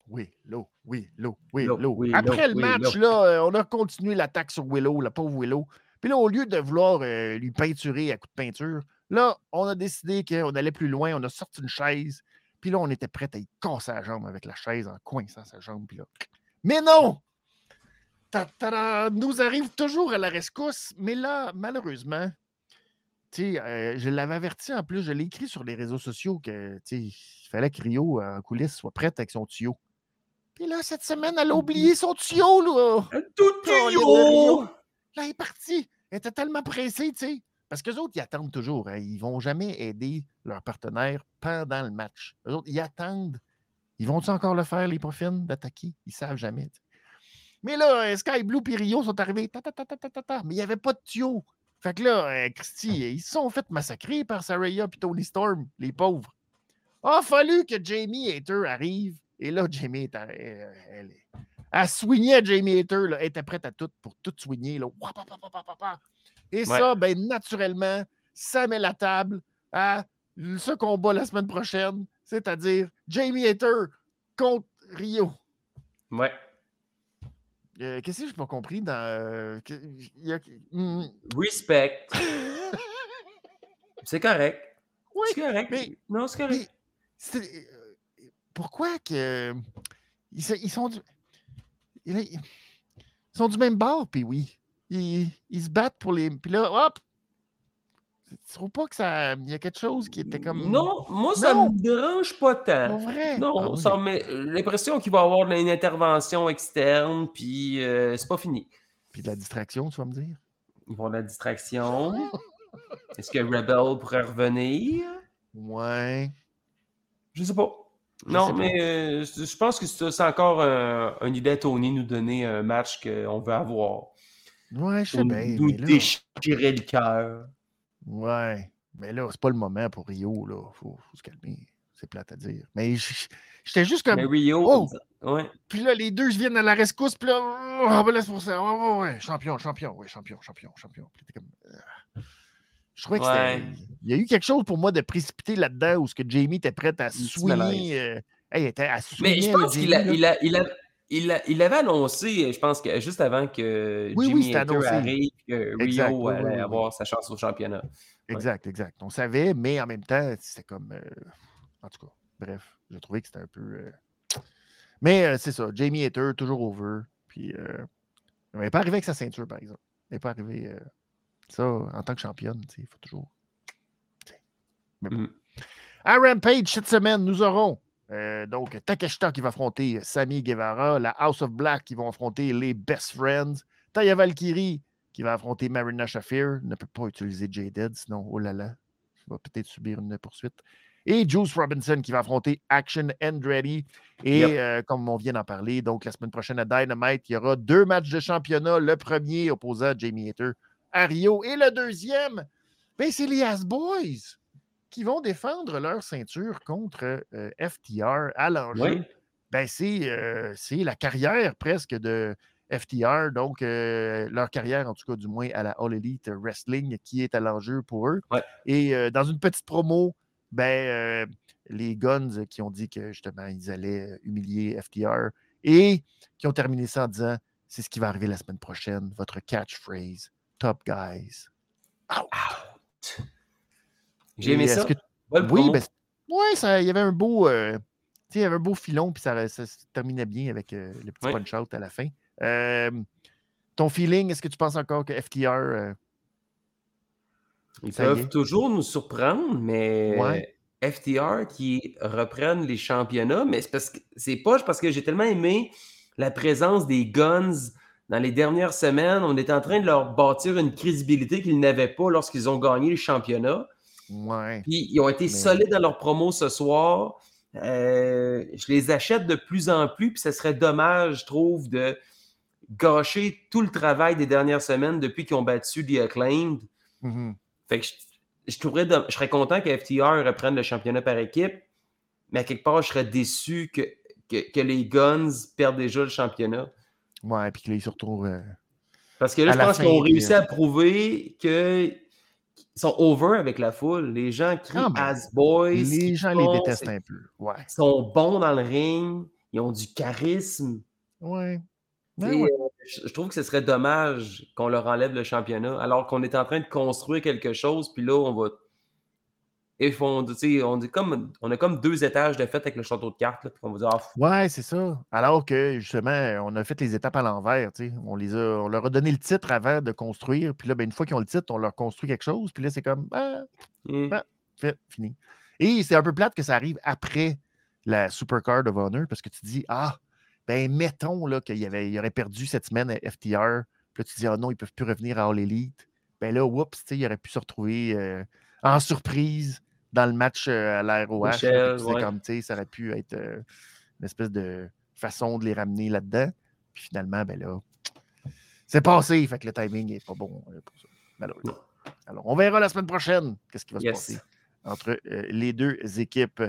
Oui, Willow, oui, Willow, oui. Willow, Après le match, là, euh, on a continué l'attaque sur Willow, la pauvre Willow. Puis là, au lieu de vouloir euh, lui peinturer à coups de peinture, là, on a décidé qu'on allait plus loin. On a sorti une chaise. Puis là, on était prêt à y casser la jambe avec la chaise en coinçant sa jambe. Puis là... Mais non! Ta- ta-da! nous arrive toujours à la rescousse. Mais là, malheureusement, tu sais, euh, je l'avais averti en plus, je l'ai écrit sur les réseaux sociaux que, il fallait que Rio, en coulisses, soit prête avec son tuyau. Puis là, cette semaine, elle a oublié son tuyau, là! Un tout tuyau! Là, elle est partie. Elle était tellement pressée, tu sais. Parce qu'eux autres, ils attendent toujours. hein. Ils vont jamais aider leur partenaire pendant le match. Eux autres, ils attendent. Ils vont-ils encore le faire, les profils, d'attaquer? Ils savent jamais. Mais là, euh, Sky Blue et Rio sont arrivés. ta, ta, ta, mais il n'y avait pas de tuyau. Fait que là, euh, Christy, ils se sont fait massacrer par Saraya et Tony Storm, les pauvres. Ah, fallu que Jamie Hater arrive. Et là, Jamie est à- elle, elle elle à Jamie Hater. Là, elle était prête à tout pour tout swinger. Là. Et ça, ben, naturellement, ça met la table à ce combat la semaine prochaine, c'est-à-dire Jamie Hater contre Rio. Ouais. Euh, Qu'est-ce que j'ai pas compris dans. euh, y a- Hmm, Respect. C'est correct. Oui, c'est correct. mais- non, c'est correct. euh, pourquoi que. Ils, ils sont du. Ils, ils sont du même bord, puis oui. Ils, ils se battent pour les. Puis là, hop! Tu trouves pas que ça. Il y a quelque chose qui était comme. Non, moi, ça Non. me dérange pas tant. Vrai? Non, Ah oui. ça me met l'impression qu'il va y avoir une intervention externe, puis euh, c'est pas fini. Puis de la distraction, tu vas me dire? Ils vont de la distraction. Est-ce que Rebel pourrait revenir? Ouais. Je sais pas. Je non, sais pas. mais euh, je pense que c'est c'est encore euh, une idée à Tony nous donner un match qu'on veut avoir. Ouais, je sais bien. nous mais là- déchirer le cœur. Ouais. Mais là, c'est pas le moment pour Rio, là. Faut, faut se calmer. C'est plate à dire. Mais j'étais juste comme. Mais Rio, Oh! ouais. Puis là, les deux, je viennent à la rescousse. Puis là, oh, ben là, pour ça. Ouais, ouais. Champion, champion. Ouais, champion, champion, champion. Puis comme. euh, Je trouvais que Ouais. c'était. Il y a eu quelque chose pour moi de précipité là-dedans où ce que Jamie était prête à malaise. euh, hey, elle était à Mais je pense qu'il a, Jamie, là. il a, il a, il a- il avait annoncé, je pense que juste avant que Oui, oui, Jimmy Hater annoncé. arrive, que Rio oui, oui, allait oui, oui. avoir sa chance au championnat. Exact, exact. On savait, mais en même temps, c'était comme. euh, En tout cas, bref, j'ai trouvé que c'était un peu. euh, Mais euh, c'est ça, Jamie Hater, toujours over. Puis, euh, elle n'est pas arrivée avec sa ceinture, par exemple. Elle n'est pas arrivée. euh, Ça, en tant que championne, il faut toujours. Mais bon. Mhm. À Rampage, cette semaine, nous aurons euh, donc Takeshita qui va affronter Sami Guevara, la House of Black qui vont affronter les Best Friends, Taya Valkyrie qui va affronter Marina Shafir, ne peut pas utiliser J-Dead, sinon, oh là là, il va peut-être subir une poursuite. Et Juice Robinson qui va affronter Action Andretti. Et Yep. euh, comme on vient d'en parler, donc la semaine prochaine à Dynamite, il y aura deux matchs de championnat. Le premier opposant Jamie Hater à Rio. Et le deuxième, ben, c'est les As Boys qui vont défendre leur ceinture contre euh, FTR à l'enjeu. Oui. Ben, c'est euh, c'est la carrière presque de FTR, donc euh, leur carrière, en tout cas du moins à la All Elite Wrestling, qui est à l'enjeu pour eux. Ouais. Et dans une petite promo, ben, les Guns qui ont dit que justement ils allaient humilier FTR et qui ont terminé ça en disant c'est ce qui va arriver la semaine prochaine, votre catchphrase, Top Guys. J'ai aimé ça. que- oui, ben, ouais, ça, il y avait un beau, euh, il y avait un beau filon, puis ça, ça se terminait bien avec euh, le petit Oui. punch-out à la fin. Euh, ton feeling, est-ce que tu penses encore que FTR, Ils peuvent est? toujours nous surprendre, mais Ouais. FTR qui reprennent les championnats, mais c'est parce que c'est pas parce que j'ai tellement aimé la présence des Guns dans les dernières semaines. On était en train de leur bâtir une crédibilité qu'ils n'avaient pas lorsqu'ils ont gagné les championnats. Ouais, Puis ils ont été Mais- solides dans leur promo ce soir. Euh, je les achète de plus en plus, puis ce serait dommage, je trouve, de gâcher tout le travail des dernières semaines depuis qu'ils ont battu The Acclaimed. mhm, Fait que je, je trouverais dom- je serais content que FTR reprenne le championnat par équipe, mais à quelque part, je serais déçu que, que, que les Guns perdent déjà le championnat. ouais, puis que là, ils se retrouvent euh, Parce que là, je pense qu'ils ont réussi euh, à prouver qu'ils sont over avec la foule. Les gens crient Ah, as boys. Les gens les détestent un peu. Ouais. Ils sont bons dans le ring. Ils ont du charisme. Ouais. Ben ouais. euh, je, je trouve que ce serait dommage qu'on leur enlève le championnat alors qu'on est en train de construire quelque chose, puis là, on va sais, On, est comme, on a comme deux étages de fête avec le château de cartes. Là, puis on va dire, ah, Ouais, c'est ça. Alors que justement, on a fait les étapes à l'envers. On, les a, on leur a donné le titre avant de construire. Puis là, ben, une fois qu'ils ont le titre, on leur construit quelque chose. Puis là, c'est comme ah, fait, fini. Et c'est un peu plate que ça arrive après la Supercard of Honor parce que tu dis Ah, ben mettons qu'il il aurait perdu cette semaine à FTR. Puis là, tu dis Ah non, ils ne peuvent plus revenir à All Elite. Ben là, oups, il aurait pu se retrouver euh, en surprise dans le match euh, à la ROH. là. Fait Michel, que c'est ouais. comme, tu sais, ça aurait pu être euh, une espèce de façon de les ramener là-dedans. Puis finalement, ben là, c'est passé. Fait que le timing n'est pas bon euh, pour ça, malheureusement. Alors, on verra la semaine prochaine qu'est-ce qui va Yes. se passer entre euh, les deux équipes.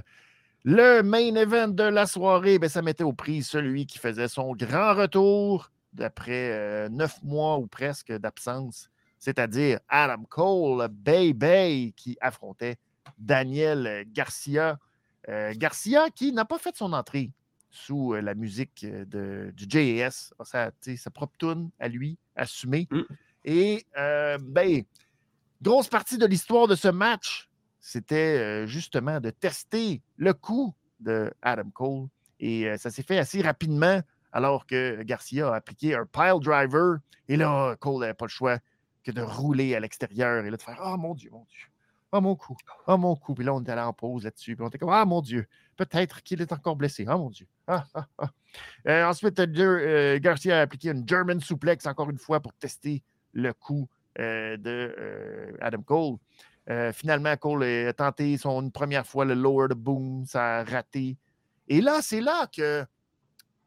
Le main event de la soirée, ben, ça mettait au prix celui qui faisait son grand retour d'après euh, neuf mois ou presque d'absence, c'est-à-dire Adam Cole, Bay Bay, qui affrontait Daniel Garcia. Euh, Garcia qui n'a pas fait son entrée sous euh, la musique euh, de, du JAS, sa, tu sais, sa propre tune à lui, assumée. Mm. Et euh, ben, grosse partie de l'histoire de ce match, c'était euh, justement de tester le coup de Adam Cole. Et euh, ça s'est fait assez rapidement alors que Garcia a appliqué un pile driver. Et là, Cole n'avait pas le choix que de rouler à l'extérieur et là de faire Oh mon Dieu, mon Dieu. Oh mon coup. Oh mon coup. Puis là, on est allé en pause là-dessus. Puis on était comme Ah mon Dieu. Peut-être qu'il est encore blessé. Oh mon Dieu. Ah, ah, ah. Euh, ensuite, euh, euh, Garcia a appliqué une German suplex encore une fois pour tester le coup euh, de Adam Cole. Finalement, Cole a tenté son une première fois le lower the boom, ça a raté. Et là, c'est là que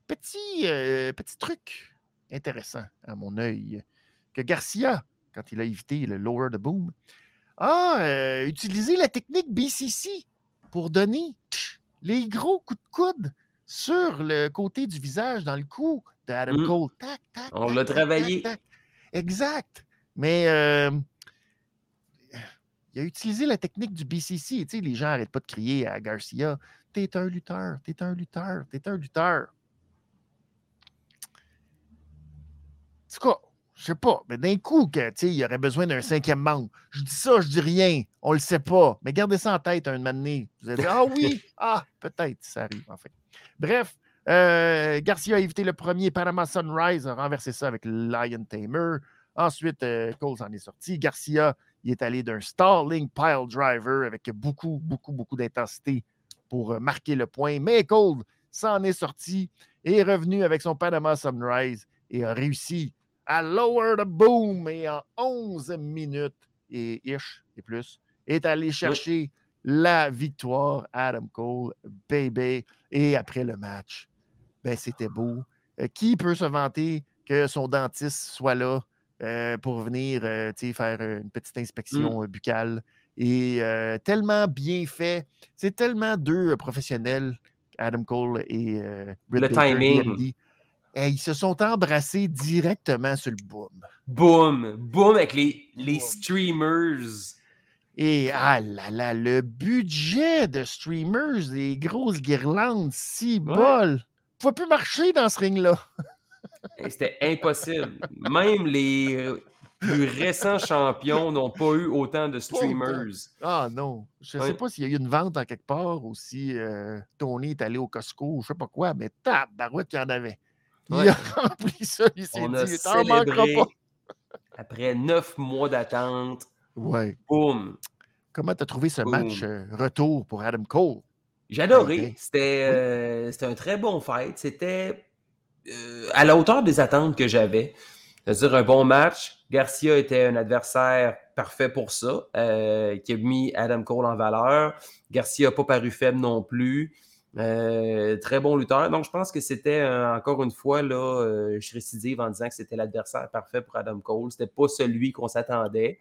petit, petit truc intéressant à mon œil, que Garcia, quand il a évité le lower the boom, a euh, utilisé la technique BCC pour donner les gros coups de coude sur le côté du visage dans le cou de Adam Mm. Cole. Tac, tac, On l'a travaillé. tac. Exact. Mais euh, il a utilisé la technique du BCC. Tu sais, les gens n'arrêtent pas de crier à Garcia T'es un lutteur, t'es un lutteur, t'es un lutteur. En tout cas, je sais pas, mais d'un coup, que, il y aurait besoin d'un cinquième membre. Je dis ça, je dis rien, on le sait pas. Mais gardez ça en tête un moment donné. Vous allez dire Ah oui, ah, peut-être, ça arrive, en fait. Bref, euh, Garcia a évité le premier Panama Sunrise, a renversé ça avec le Lion Tamer. Ensuite, euh, Cole s'en est sorti. Garcia, il est allé d'un Starling Pile Driver avec beaucoup, beaucoup, beaucoup d'intensité pour euh, marquer le point. Mais Cole s'en est sorti et est revenu avec son Panama Sunrise et a réussi à lower the boom et en 11 minutes et ish et plus est allé chercher la victoire Adam Cole, baby. Et après le match, ben, c'était beau. Euh, qui peut se vanter que son dentiste soit là euh, pour venir euh, faire une petite inspection euh, buccale? Et tellement bien fait. C'est tellement deux professionnels, Adam Cole et Britt Le Baker, timing. Et ils se sont embrassés directement sur le boom. Boum! Boum avec les, streamers. Et ah là là, le budget de streamers, les grosses guirlandes, si bol. ne pouvait plus marcher dans ce ring-là. Et C'était impossible. Même les euh, plus récents champions n'ont pas eu autant de streamers. Ah non. Je ne sais Ouais. pas s'il y a eu une vente en quelque part ou si euh, Tony est allé au Costco ou je sais pas quoi, mais tabarouette qu'il y en avait. Il a rempli ça, il s'est dit, t'en manqueras célébré pas. après neuf mois d'attente. Ouais. Boum! Comment tu as trouvé ce Boom. match euh, retour pour Adam Cole? J'ai adoré. C'était euh, c'était un très bon fight. C'était euh, à la hauteur des attentes que j'avais. C'est-à-dire un bon match. Garcia était un adversaire parfait pour ça, qui a mis Adam Cole en valeur. Garcia n'a pas paru faible non plus. Euh, très bon lutteur. Donc, je pense que c'était euh, encore une fois, là, euh, je récidive en disant que c'était l'adversaire parfait pour Adam Cole. C'était pas celui qu'on s'attendait.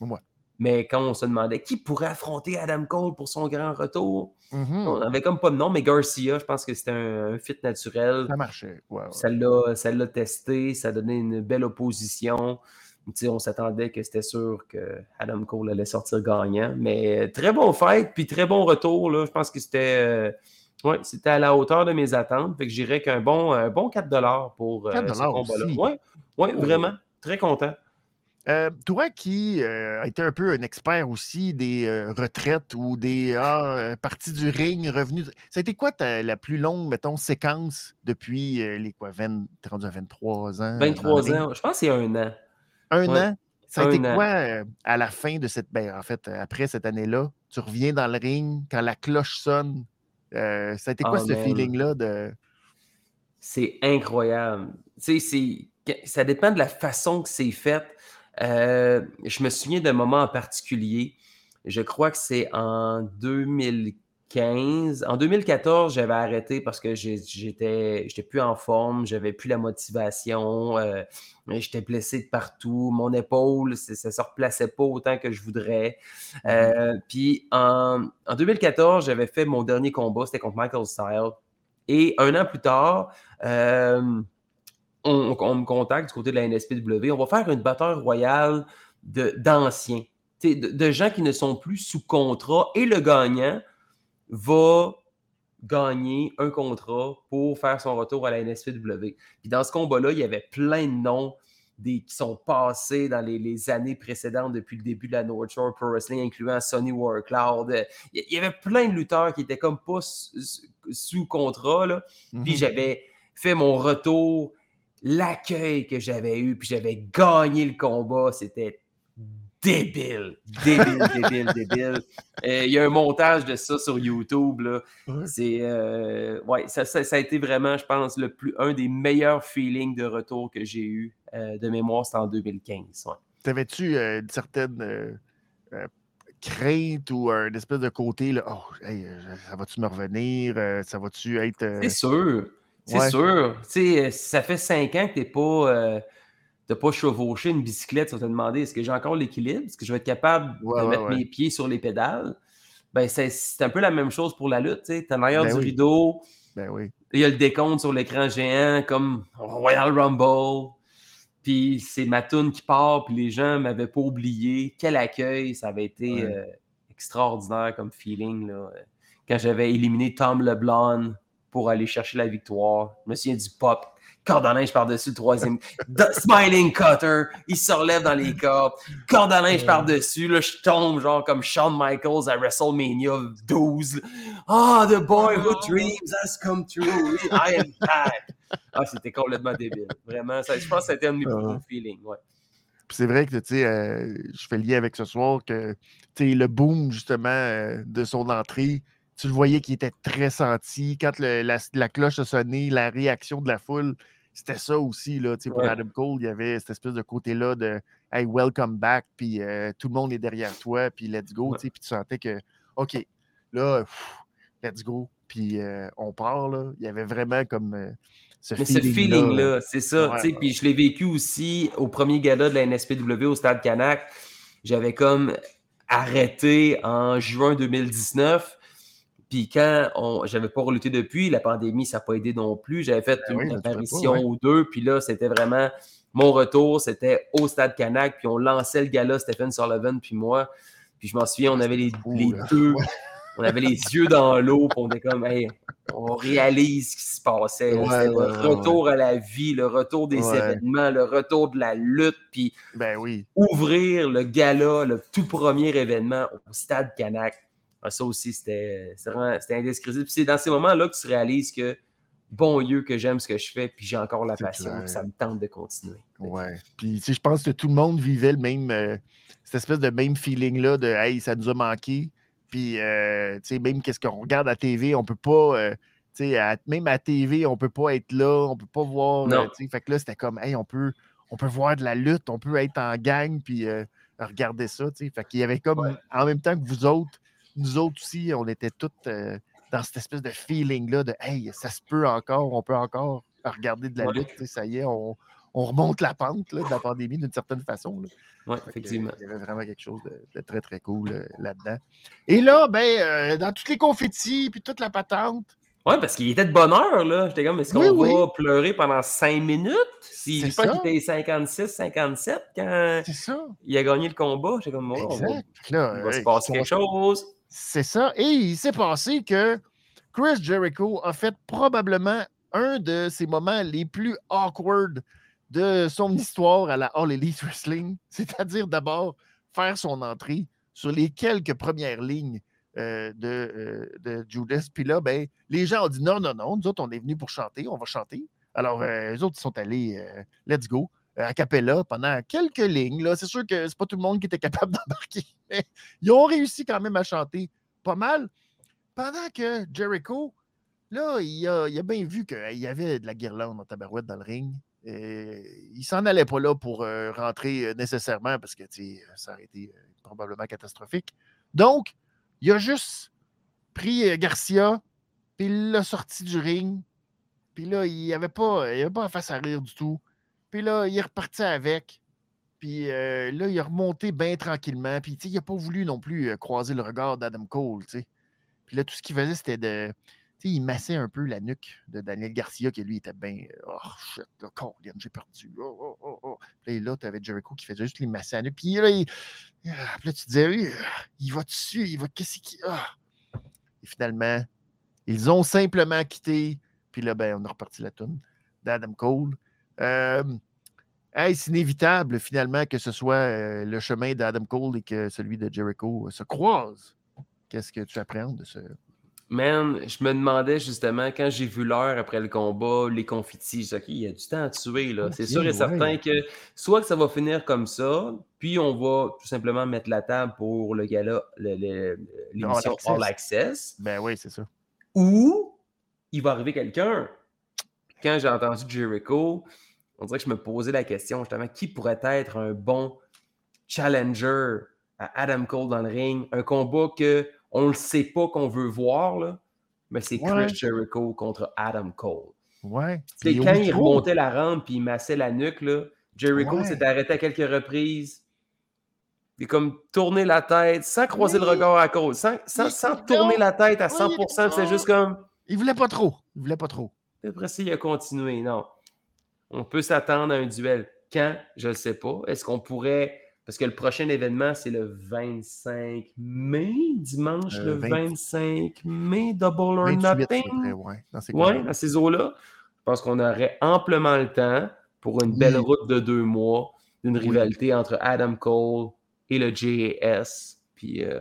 Ouais. Mais quand on se demandait qui pourrait affronter Adam Cole pour son grand retour, Mhm. on n'avait comme pas de nom, mais Garcia, je pense que c'était un, un fit naturel. Ça marchait. ouais, ouais. Ça l'a, testé, ça a donné une belle opposition. On s'attendait que c'était sûr que Adam Cole allait sortir gagnant. Mais très bon fight, puis très bon retour. Là. Je pense que c'était, euh, ouais, c'était à la hauteur de mes attentes. Fait que j'irais qu'un bon, un bon 4 pour euh, 4 ce combat-là. Ouais, ouais, Oh. vraiment. Très content. Euh, toi qui euh, a été un peu un expert aussi des euh, retraites ou des ah, euh, parties du ring, revenus. Ça a été quoi ta- la plus longue, mettons, séquence depuis euh, les quoi, 20, t'es rendu à 23 ans? dans le 23 ring? ans, je pense que c'est un an. Un Ouais. an? Ça a Un été an. quoi euh, à la fin de cette. Ben, en fait, euh, après cette année-là, tu reviens dans le ring, quand la cloche sonne? Euh, ça a été quoi Ah, ce feeling-là de. C'est incroyable. Tu sais, ça dépend de la façon que c'est fait. Euh, je me souviens d'un moment en particulier. Je crois que c'est en 2015. En 2014, j'avais arrêté parce que j'étais j'étais plus en forme, j'avais plus la motivation, euh, j'étais blessé de partout, mon épaule, ça ne se replaçait pas autant que je voudrais. Euh, puis en, en 2014, j'avais fait mon dernier combat, c'était contre Michael Style. Et un an plus tard, euh, on, on me contacte du côté de la NSPW. On va faire une batteur royale d'anciens, de gens qui ne sont plus sous contrat. Et le gagnant va gagner un contrat pour faire son retour à la NSPW. Puis dans ce combat-là, il y avait plein de noms des, qui sont passés dans les, les années précédentes depuis le début de la North Shore Pro Wrestling, incluant Sonny Warcloud. Il y avait plein de lutteurs qui étaient comme pas sous, sous contrat. Là. Puis Mhm. j'avais fait mon retour, l'accueil que j'avais eu, puis j'avais gagné le combat. C'était débile, débile, débile, débile. Euh, Il y a un montage de ça sur YouTube. Là. C'est, euh, ouais, ça, ça- ça a été vraiment, je pense, le plus, un des meilleurs feelings de retour que j'ai eu euh, de mémoire, c'était en 2015. ouais. T'avais-tu une certaine crainte ou un espèce de côté, là, oh, hey, ça va-tu me revenir? ça va-tu être. C'est sûr. C'est Ouais. sûr. Tu sais, euh, ça fait cinq ans que tu n'as pas, euh, t'as pas chevauché une bicyclette. Tu vas te demander est-ce que j'ai encore l'équilibre? Est-ce que je vais être capable Ouais, de ouais, mettre ouais. mes pieds sur les pédales? Ben, c'est, un peu la même chose pour la lutte. Tu es en arrière Ben du oui. rideau. Ben oui. Il y a le décompte sur l'écran géant comme Royal Rumble. Puis c'est ma toune qui part, puis les gens m'avaient pas oublié. Quel accueil, ça avait été euh, extraordinaire comme feeling. Là. Quand j'avais éliminé Tom LeBlanc pour aller chercher la victoire, je me souviens du pop, corde à linge par-dessus le troisième, The Smiling Cutter, il se relève dans les cordes, corde à linge par-dessus, là, je tombe genre comme Shawn Michaels à WrestleMania 12. Ah, the boy who dreams has come true. I am back. Ah, c'était complètement débile. Vraiment, ça, je pense que c'était un de mes plus Ah. feelings. Ouais. Puis c'est vrai que, tu sais, euh, je fais lier avec ce soir que, tu sais, le boom, justement, euh, de son entrée, tu le voyais qu'il était très senti. Quand le- la, la cloche a sonné, la réaction de la foule, c'était ça aussi, là, tu sais, pour Ouais. Adam Cole, il y avait cette espèce de côté-là de « Hey, welcome back », puis euh, tout le monde est derrière toi, puis let's go, Ouais. puis tu sentais que, OK, là, pff, let's go, puis euh, on part, là. Il y avait vraiment comme euh, ce Mais ce feeling-là. c'est ça. Ouais, ouais. Puis je l'ai vécu aussi au premier gala de la NSPW au Stade Canac. J'avais comme arrêté en juin 2019. Puis quand on, j'avais pas reluté depuis, la pandémie, ça n'a pas aidé non plus. J'avais fait Ben une pas, apparition ouais. ou deux. Puis là, c'était vraiment mon retour. C'était au Stade Canac. Puis on lançait le gala, Stephen Sullivan, puis moi. Puis je m'en souviens, on avait les, fou, les là. deux. On avait les yeux dans l'eau, puis on était comme, hey, on réalise ce qui se passait. Ouais, ouais, le retour à la vie, le retour des événements, le retour de la lutte, puis Ben oui. ouvrir le gala, le tout premier événement au Stade Canac. Ah, Ça aussi, c'était indescriptible. Puis c'est dans ces moments-là que tu réalises que, bon Dieu, que j'aime ce que je fais, puis j'ai encore la passion, puis ça me tente de continuer. Ouais. Puis, tu sais, je pense que tout le monde vivait le même, euh, cette espèce de même feeling-là de Hey, ça nous a manqué. Puis, euh, tu sais, même qu'est-ce qu'on regarde à TV, on peut pas, euh, à- même à TV, on peut pas être là, on peut pas voir. Non. fait que là, c'était comme, hey, on peut, on peut voir de la lutte, on peut être en gang, puis regarder ça, tu sais. Fait qu'il y avait comme, Ouais. en même temps que vous autres, nous autres aussi, on était tous euh, dans cette espèce de feeling-là de, hey, ça se peut encore, on peut encore regarder de la lutte, ça y est, on, on remonte la pente là, de la pandémie d'une certaine façon. Oui, effectivement. Il y avait vraiment quelque chose de, de très, très cool euh, là-dedans. Et là, ben, euh, dans tous les confettis, puis toute la patente, Ouais, parce qu'il était de bonne heure, là. J'étais comme, est-ce qu'on Oui, va pleurer pendant 5 minutes? Si, C'est je qu'il était 56, 57 quand il a gagné le combat. J'étais comme, oh, on va- là, il va se passer quelque chose. C'est ça. Et il s'est passé que Chris Jericho a fait probablement un de ses moments les plus awkward de son histoire à la All Elite Wrestling. C'est-à-dire d'abord faire son entrée sur les quelques premières lignes euh, de, euh, de Judas. Puis là, ben, les gens ont dit non, non, non, nous autres, on est venus pour chanter, on va chanter. Alors, euh, les autres, ils sont allés, euh, let's go, euh, a cappella pendant quelques lignes. là. C'est sûr que c'est pas tout le monde qui était capable d'embarquer, mais ils ont réussi quand même à chanter pas mal. Pendant que Jericho, là, il a, bien vu qu'il y avait de la guirlande en tabarouette dans le ring. Euh, il s'en allait pas là pour euh, rentrer euh, nécessairement parce que ça aurait été euh, probablement catastrophique. Donc, il a juste pris Garcia, puis il l'a sorti du ring. Puis là, il n'y avait pas, avait pas la face à rire du tout. Puis là, il est reparti avec. Puis euh, là, il a remonté bien tranquillement. Puis il n'a pas voulu non plus euh, croiser le regard d'Adam Cole. tu sais. Puis là, tout ce qu'il faisait, c'était de. Tu sais, il massait un peu la nuque de Daniel Garcia, qui lui était bien. euh, Oh shit, Colin, j'ai perdu. Oh, oh, oh, oh. Puis là, tu avais Jericho qui faisait juste les masser la nuque. Puis là, ah, puis là, tu disais, oui, il va dessus, il va. Qu'est-ce qu'il. Ah. Et finalement, ils ont simplement quitté. Puis là, ben, on a reparti la toune d'Adam Cole. Est-ce inévitable, finalement, que ce soit euh, le chemin d'Adam Cole et que celui de Jericho euh, se croisent? Qu'est-ce que tu appréhendes de ce. Man, je me demandais justement, quand j'ai vu l'heure après le combat, les confettis, je OK, il y a du temps à tuer. là. C'est sûr et ouais. certain que soit que ça va finir comme ça, puis on va tout simplement mettre la table pour le gala, l'émission All All Access, Ben oui, c'est ça. ou il va arriver quelqu'un. Quand j'ai entendu Jericho, on dirait que je me posais la question justement, qui pourrait être un bon challenger à Adam Cole dans le ring? Un combat que on ne sait pas qu'on veut voir, là, mais c'est Ouais. Chris Jericho contre Adam Cole. Ouais. Puis au quand il remontait la rampe et il massait la nuque, là, Jericho Ouais. s'est arrêté à quelques reprises. Il a comme tourné la tête sans croiser le regard à Cole, sans, sans, tourner la tête à Oui, 100%. C'est juste comme. Il voulait pas trop. Il voulait pas trop. Puis Après ça, il a continué. Non. On peut s'attendre à un duel. Quand? Je ne sais pas. Est-ce qu'on pourrait. Parce que le prochain événement, c'est le 25 mai, dimanche Euh, le 20 25 mai, Double or 28 à peu Nothing? près, ouais, dans ces Oui, coins-là. dans ces eaux-là. Je pense qu'on aurait amplement le temps pour une Oui. belle route de deux mois, d'une Oui. rivalité entre Adam Cole et le JAS. Puis euh,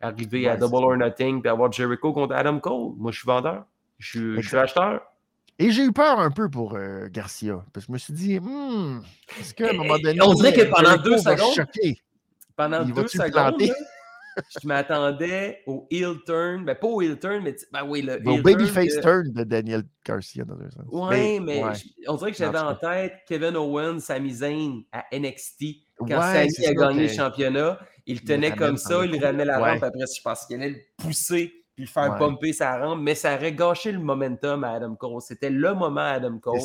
arriver à Double or Nothing, puis avoir Jericho contre Adam Cole. Moi, je suis vendeur. Je suis, je suis Exact. acheteur. Et j'ai eu peur un peu pour euh, Garcia. Parce que je me suis dit, hmm, est-ce qu'à un Eh, moment eh, donné. on dirait que euh, pendant deux secondes, choquer? Pendant Il deux secondes, je m'attendais au heel turn. Ben, pas au heel turn, mais ben oui, le Au babyface turn. que- turn de Daniel Garcia, dans un sens. Ouais, mais ouais. je- on dirait que j'avais en tête Kevin Owens, Sami Zayn à NXT. Quand Ouais, Sami a gagné le championnat, il tenait comme ça, il ramenait la Ouais. rampe. Après, je pense qu'il allait le pousser puis le faire Ouais. bumper sa rampe, mais ça aurait gâché le momentum à Adam Cole. C'était le moment à Adam Cole.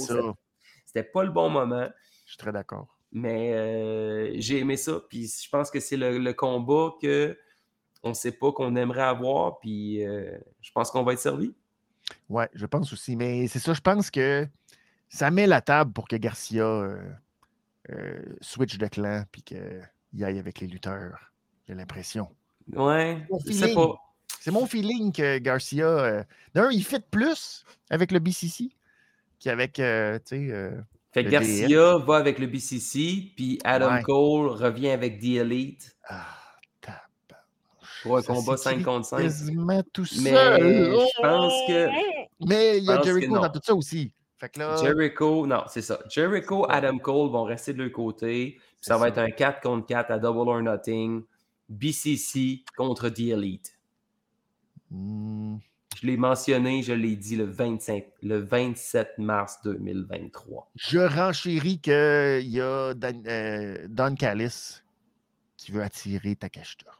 C'était pas le bon moment. Je suis très d'accord. Mais euh, j'ai aimé ça. Puis je pense que c'est le, le combat que on ne sait pas qu'on aimerait avoir. Puis euh, je pense qu'on va être servi. Ouais, je pense aussi. Mais c'est ça, je pense que ça met la table pour que Garcia euh, euh, switch de clan puis qu'il aille avec les lutteurs. J'ai l'impression. Ouais, je sais pas. C'est mon feeling que Garcia. euh, D'un, il fait plus avec le BCC qu'avec. euh, tu sais, euh, Fait que Garcia va avec le BCC, puis Adam Ouais. Cole revient avec The Elite ah, pour un Ça combat s'écrit 5 contre 5. Quasiment tout Mais seul. je pense que Mais il y a Jericho dans tout ça aussi. Fait que là. Jericho, non, c'est ça. Jericho, Adam Cole vont rester de leur côté. Ça va ça. être un 4 contre 4 à Double or Nothing. BCC contre The Elite. Hmm, Je l'ai mentionné, je l'ai dit le, 25, le 27 mars 2023. Je renchéris qu'il y a Dan- euh, Don Callis qui veut attirer Takeshita.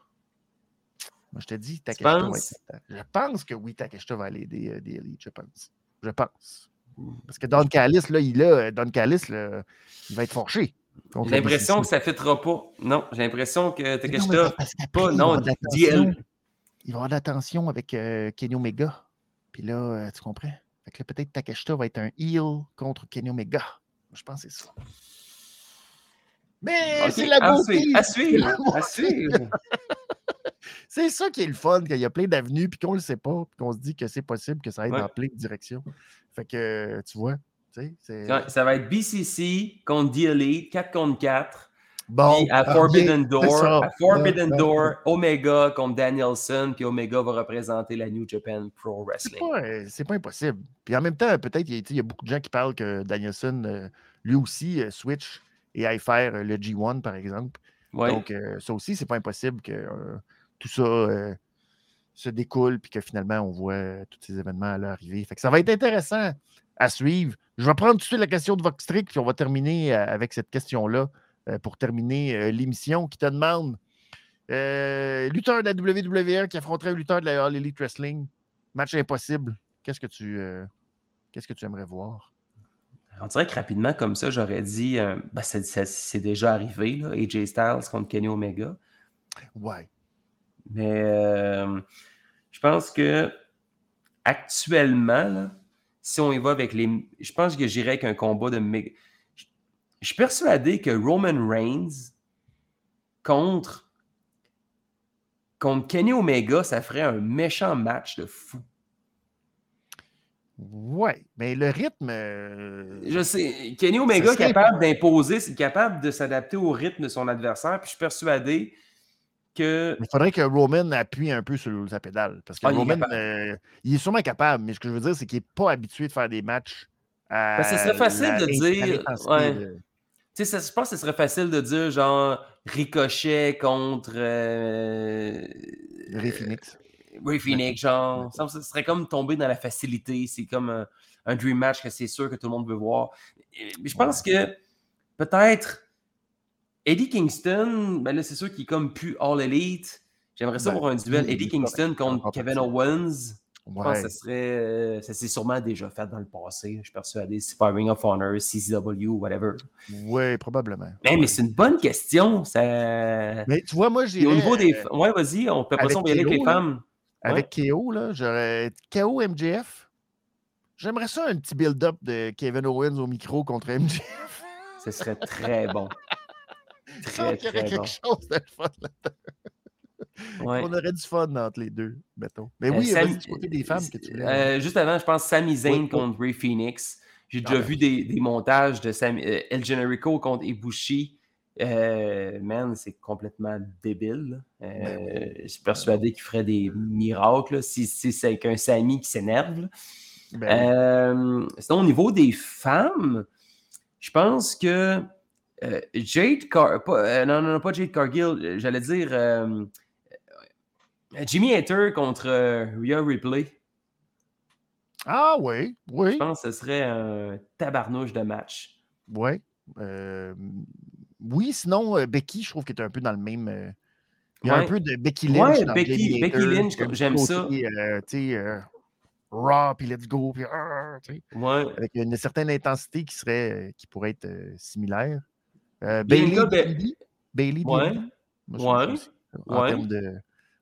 Moi, je te dis, Takeshita va être. Je pense que oui, Takeshita va aller aider euh, des élites, je pense. Je pense. Parce que Don Callis, là, il, a, Don Callis, là, il va être forché. J'ai l'impression que ça ne fitera pas. Non, j'ai l'impression que Takeshita. Pas, non, DL. Il va avoir de l'attention avec euh, Kenny Omega. Puis là, euh, tu comprends? Fait que peut-être Takeshita va être un heel contre Kenny Omega. Je pense que c'est ça. Mais c'est la beauté! À suivre! À suivre! c'est ça qui est le fun, qu'il y a plein d'avenues, puis qu'on ne le sait pas, puis qu'on se dit que c'est possible que ça aille dans plein de directions. Fait que, tu vois, ça va être BCC contre The Elite, 4 contre 4. Bon, à Forbidden Door, à Forbidden Door, Omega contre Danielson, puis Omega va représenter la New Japan Pro Wrestling. C'est pas, pas, impossible. Puis en même temps, peut-être, il y a beaucoup de gens qui parlent que Danielson, euh, lui aussi, euh, switch et aille faire euh, le G1, par exemple. Donc, ça aussi, c'est pas impossible que tout ça se découle, puis que finalement, on voit tous ces événements là arriver. Fait que ça va être intéressant à suivre. Je vais prendre tout de suite la question de Voxtrick, puis on va terminer euh, avec cette question-là euh, pour terminer euh, l'émission qui te demande lutteur de la WWE qui affronterait un lutteur de la All Elite Wrestling. Match impossible. Qu'est-ce que tu qu'est-ce que tu aimerais voir? On dirait que rapidement, comme ça, j'aurais dit ben, c'est déjà arrivé, là, AJ Styles contre Kenny Omega. Ouais. Mais je pense que actuellement, là, si on y va avec les. Je pense que j'irais avec un combat de. Je suis persuadé que Roman Reigns contre, contre Kenny Omega, ça ferait un méchant match de fou. Ouais, mais le rythme. Euh, je sais. Kenny Omega est capable d'imposer, c'est capable de s'adapter au rythme de son adversaire. Puis je suis persuadé il faudrait que Roman appuie un peu sur sa pédale. Parce que ah, Roman, euh, il est, sûrement capable, mais ce que je veux dire, c'est qu'il n'est pas habitué de faire des matchs. À ben, ce serait facile de dire. Tu sais, je pense que ce serait facile de dire genre Ricochet contre. Euh, Ray Phoenix. Euh, Ray Phoenix, genre. Ça serait comme tomber dans la facilité. C'est comme un, dream match que c'est sûr que tout le monde veut voir. Mais je pense que peut-être Eddie Kingston, ben là, c'est sûr qu'il est comme plus All Elite. J'aimerais ça ben, voir un duel Eddie Kingston contre Kevin Owens. Je pense que ça serait. Ça s'est sûrement déjà fait dans le passé. Je suis persuadé. C'est pas Ring of Honor, CZW, whatever. Oui, probablement. Mais, mais c'est une bonne question. Ça... Mais tu vois, moi, j'ai. Au niveau des. Euh, ouais, vas-y, on peut pas y aller avec les femmes. Avec KO, là, j'aurais. KO MJF. J'aimerais ça un petit build-up de Kevin Owens au micro contre MJF. Ce serait très bon. Très, très quelque bon. chose de fun là-dedans. On aurait du fun entre les deux, mettons. Mais euh, oui, euh, Sam... côté des femmes que tu voulais. Euh, juste avant, je pense Sami Zayn contre Ray Phoenix. J'ai déjà vu des, des, montages de Sam, euh, El Generico contre Ibushi. Euh, man, c'est complètement débile. Ben je suis persuadé qu'il ferait des miracles si, si c'est qu'un Sami qui s'énerve. Ben sinon, au niveau des femmes, je pense que Jade Car... Euh, non, non, pas Jade Cargill. J'allais dire Jimmy Hater contre Rhea Ripley. Ah oui, oui. Je pense que ce serait un tabarnouche de match. Oui. oui, sinon, Becky, je trouve qu'elle est un peu dans le même. Il y a un peu de Becky Lynch. Ouais, Becky, Becky Lynch, j'aime ça. tu sais, raw, puis let's go, puis. ouais. Avec une certaine intensité qui, serait, qui pourrait être similaire. Euh, Bailey, Bailey, Bailey, ouais. ouais. En termes de.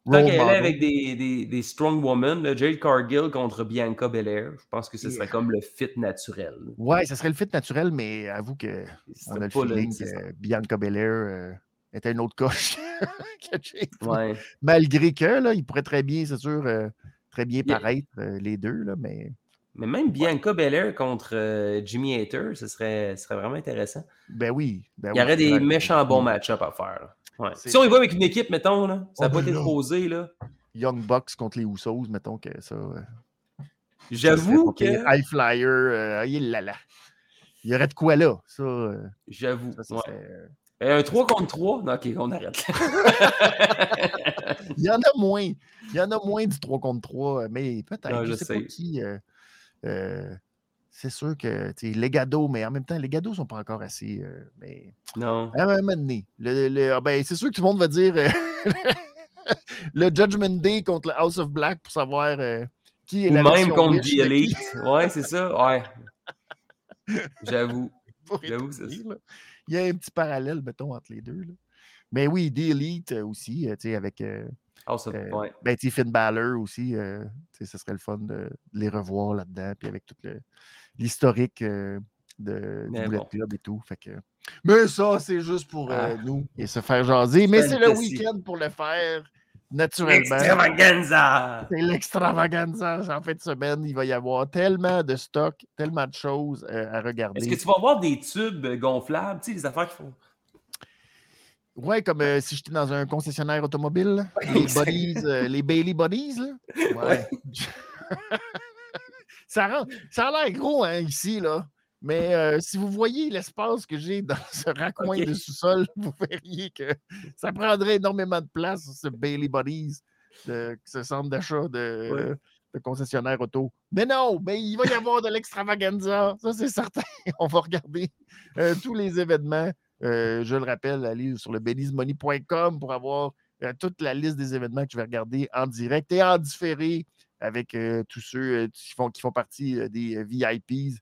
Tant qu'elle est avec des, des, des, strong women, Jade Cargill contre Bianca Belair, je pense que ce serait comme le fit naturel. Ouais, ce serait le fit naturel, mais avoue que on a le feeling que Bianca Belair euh, était une autre coche que Jade. Ouais. Malgré que, là, il pourrait très bien, c'est sûr, euh, très bien paraître euh, les deux, là, mais. Mais même Bianca Belair contre Jimmy Hater, ce serait, serait vraiment intéressant. Ben oui. Ben Il y aurait des méchants bons match-ups à faire. Ouais. Si on y va avec une équipe, mettons, là, ça n'a pas été posé. Là. Young Bucks contre les Usos, mettons que ça. J'avoue que. High Flyer, euh, là, là. Il y aurait de quoi là. Ça. Euh, J'avoue. un 3 contre 3? ok, on arrête. Il y en a moins. Il y en a moins du 3 contre 3, mais peut-être. Je, sais, sais, pas qui. Euh, c'est sûr que les gados, mais en même temps, les gados ne sont pas encore assez. Euh, mais, non. À un moment donné, ah, ben, c'est sûr que tout le monde va dire euh, le Judgment Day contre le House of Black pour savoir qui est Ou même contre The Elite. ouais, c'est ça. Ouais. J'avoue. J'avoue c'est ça. là. Il y a un petit parallèle, mettons, entre les deux. là. Mais oui, The Elite euh, aussi, euh, tu sais, avec euh, ça, euh, ouais. ben, Finn Balor aussi. euh, ce serait le fun de les revoir là-dedans, puis avec tout le- l'historique euh, de, du Bullet bon. Club et tout. Fait que... Mais ça, c'est juste pour euh, Ah. nous et se faire jaser. Mais c'est le week-end pour le faire, naturellement. Extravaganza! C'est l'extravaganza en fin de semaine. Il va y avoir tellement de stock, tellement de choses euh, à regarder. Est-ce que tu vas avoir des tubes gonflables, tu sais, les affaires qui font. Ouais, comme euh, si j'étais dans un concessionnaire automobile. Les bodies, euh, les Bailey Bodies, là. Ouais. Ça, rend- ça a l'air gros, hein, ici, là. Mais euh, si vous voyez l'espace que j'ai dans ce raccoin de sous-sol, vous verriez que ça prendrait énormément de place, ce Bailey Bodies, de, ce centre d'achat de, Ouais. de concessionnaire auto. Mais non, mais il va y avoir de l'extravaganza, ça c'est certain. On va regarder euh, tous les événements. Euh, je le rappelle, allez sur le belliesmoney.com pour avoir toute la liste des événements que je vais regarder en direct et en différé avec euh, tous ceux euh, qui, font, qui font partie euh, des VIPs.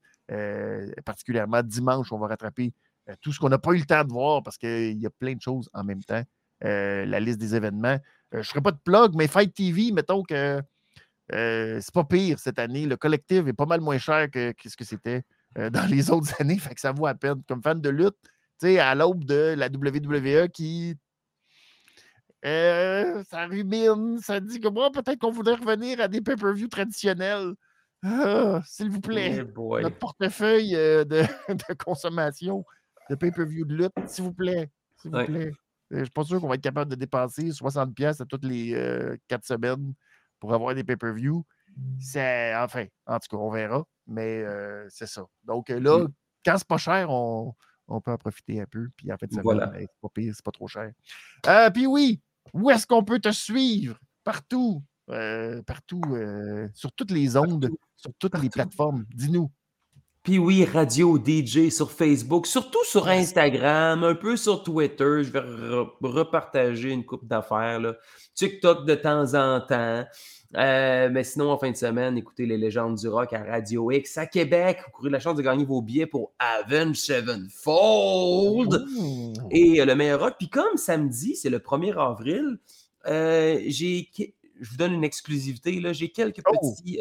Particulièrement dimanche, on va rattraper tout ce qu'on n'a pas eu le temps de voir parce qu'il y a plein de choses en même temps. La liste des événements. Je ne ferai pas de plug, mais Fight TV, mettons que euh, c'est pas pire cette année. Le collectif est pas mal moins cher que, ce que c'était dans les autres années. Fait que ça vaut à peine. Comme fan de lutte, tu sais, à l'aube de la WWE qui. Euh, ça rumine, ça dit que moi, peut-être qu'on voudrait revenir à des pay-per-view traditionnels. Ah, S'il vous plaît notre portefeuille euh, de, de consommation de pay-per-view de lutte, s'il vous plaît. S'il vous plaît. Euh, Je suis pas sûr qu'on va être capable de dépenser 60$ piastres à toutes les euh, quatre semaines pour avoir des pay-per-view. C'est enfin, en tout cas, on verra. Mais euh, c'est ça. Donc là, Mm. quand c'est pas cher, on, on peut en profiter un peu. Puis en fait, ça Voilà. c'est pas pire, c'est pas trop cher. Euh, puis oui, où est-ce qu'on peut te suivre? Partout. euh, partout, euh, sur toutes les ondes, sur toutes les Partout. plateformes. Dis-nous. Puis oui, Radio DJ sur Facebook, surtout sur. Instagram, un peu sur Twitter. Je vais re- repartager une coupe d'affaires. TikTok de temps en temps. Euh, mais sinon, en fin de semaine, écoutez les légendes du rock à Radio X à Québec. Vous courez la chance de gagner vos billets pour Avenge Sevenfold. Ouh. et euh, le meilleur rock. Puis comme samedi, c'est le 1er avril, euh, j'ai, je vous donne une exclusivité, j'ai quelques Oh! petits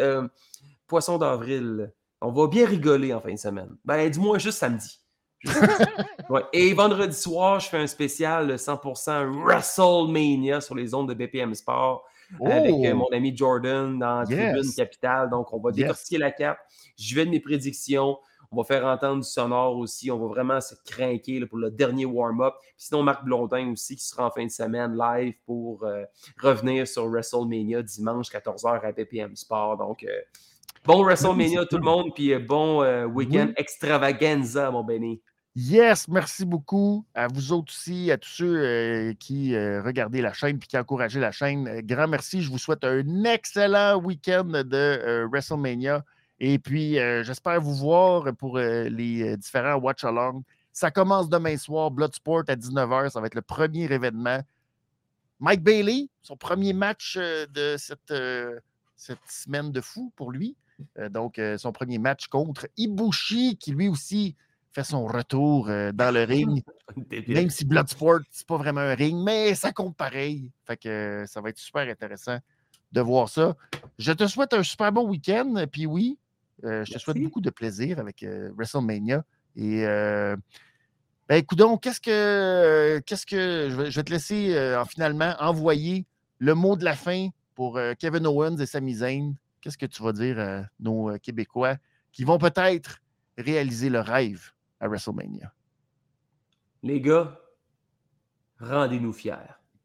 poissons d'avril. On va bien rigoler en fin de semaine. Ben, du moins juste samedi. Juste samedi. Ouais. Et vendredi soir, je fais un spécial 100% WrestleMania sur les ondes de BPM Sport avec euh, Oh! mon ami Jordan dans Yes. Tribune Capitale. Donc, on va Yes. décortiquer la carte. Je vais de mes prédictions. On va faire entendre du sonore aussi. On va vraiment se craquer pour le dernier warm-up. Sinon, Marc Blondin aussi qui sera en fin de semaine live pour euh, revenir sur WrestleMania dimanche 14h à BPM Sport. Donc, euh, bon WrestleMania tout le monde. Puis euh, bon euh, week-end Oui. extravaganza, mon Benny. Yes, merci beaucoup à vous autres aussi, à tous ceux euh, qui euh, regardaient la chaîne et qui encourageaient la chaîne. Grand merci. Je vous souhaite un excellent week-end de WrestleMania. Et puis, j'espère vous voir pour les différents watch-along. Ça commence demain soir, Bloodsport à 19h. Ça va être le premier événement. Mike Bailey, son premier match de cette, cette semaine de fou pour lui. Euh, donc, euh, son premier match contre Ibushi, qui lui aussi fait son retour euh, dans le ring. Même si Bloodsport, c'est pas vraiment un ring, mais ça compte pareil. Fait que ça va être super intéressant de voir ça. Je te souhaite un super bon week-end. Puis oui, euh, je te souhaite beaucoup de plaisir avec euh, WrestleMania. Et euh, ben, écoute qu'est-ce que euh, qu'est-ce que je vais, je vais te laisser en finalement envoyer le mot de la fin pour Kevin Owens et Sami Zayn. Qu'est-ce que tu vas dire à nos euh, Québécois qui vont peut-être réaliser le rêve à WrestleMania? Les gars, rendez-nous fiers.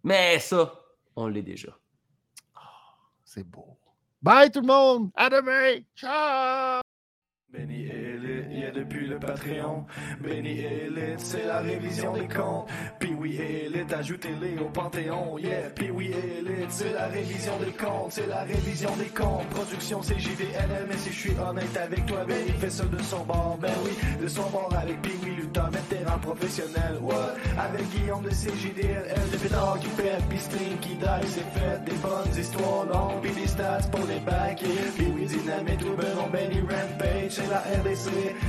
Mais ça, on l'est déjà. C'est beau. Bye tout le monde! À demain! Ciao! Benny Depuis le Patreon. Benny Elite, c'est la révision des comptes. Puis oui, Elite, ajoutez-les au Panthéon. Yeah, puis oui, Elite, c'est la révision des comptes. C'est la révision des comptes. Production CJDLM, mais si je suis honnête avec toi, Benny fait ça de son bord. Ben oui, de son bord avec puis oui, lutteur, vétéran professionnel. What? Avec Guillaume de CJDLM, le pétard qui pète, puis Sting qui die, c'est fait. Des bonnes histoires longues, puis des stats pour les backers. Puis oui, Dynamite, Ruben, Benny Rampage, c'est la RDC.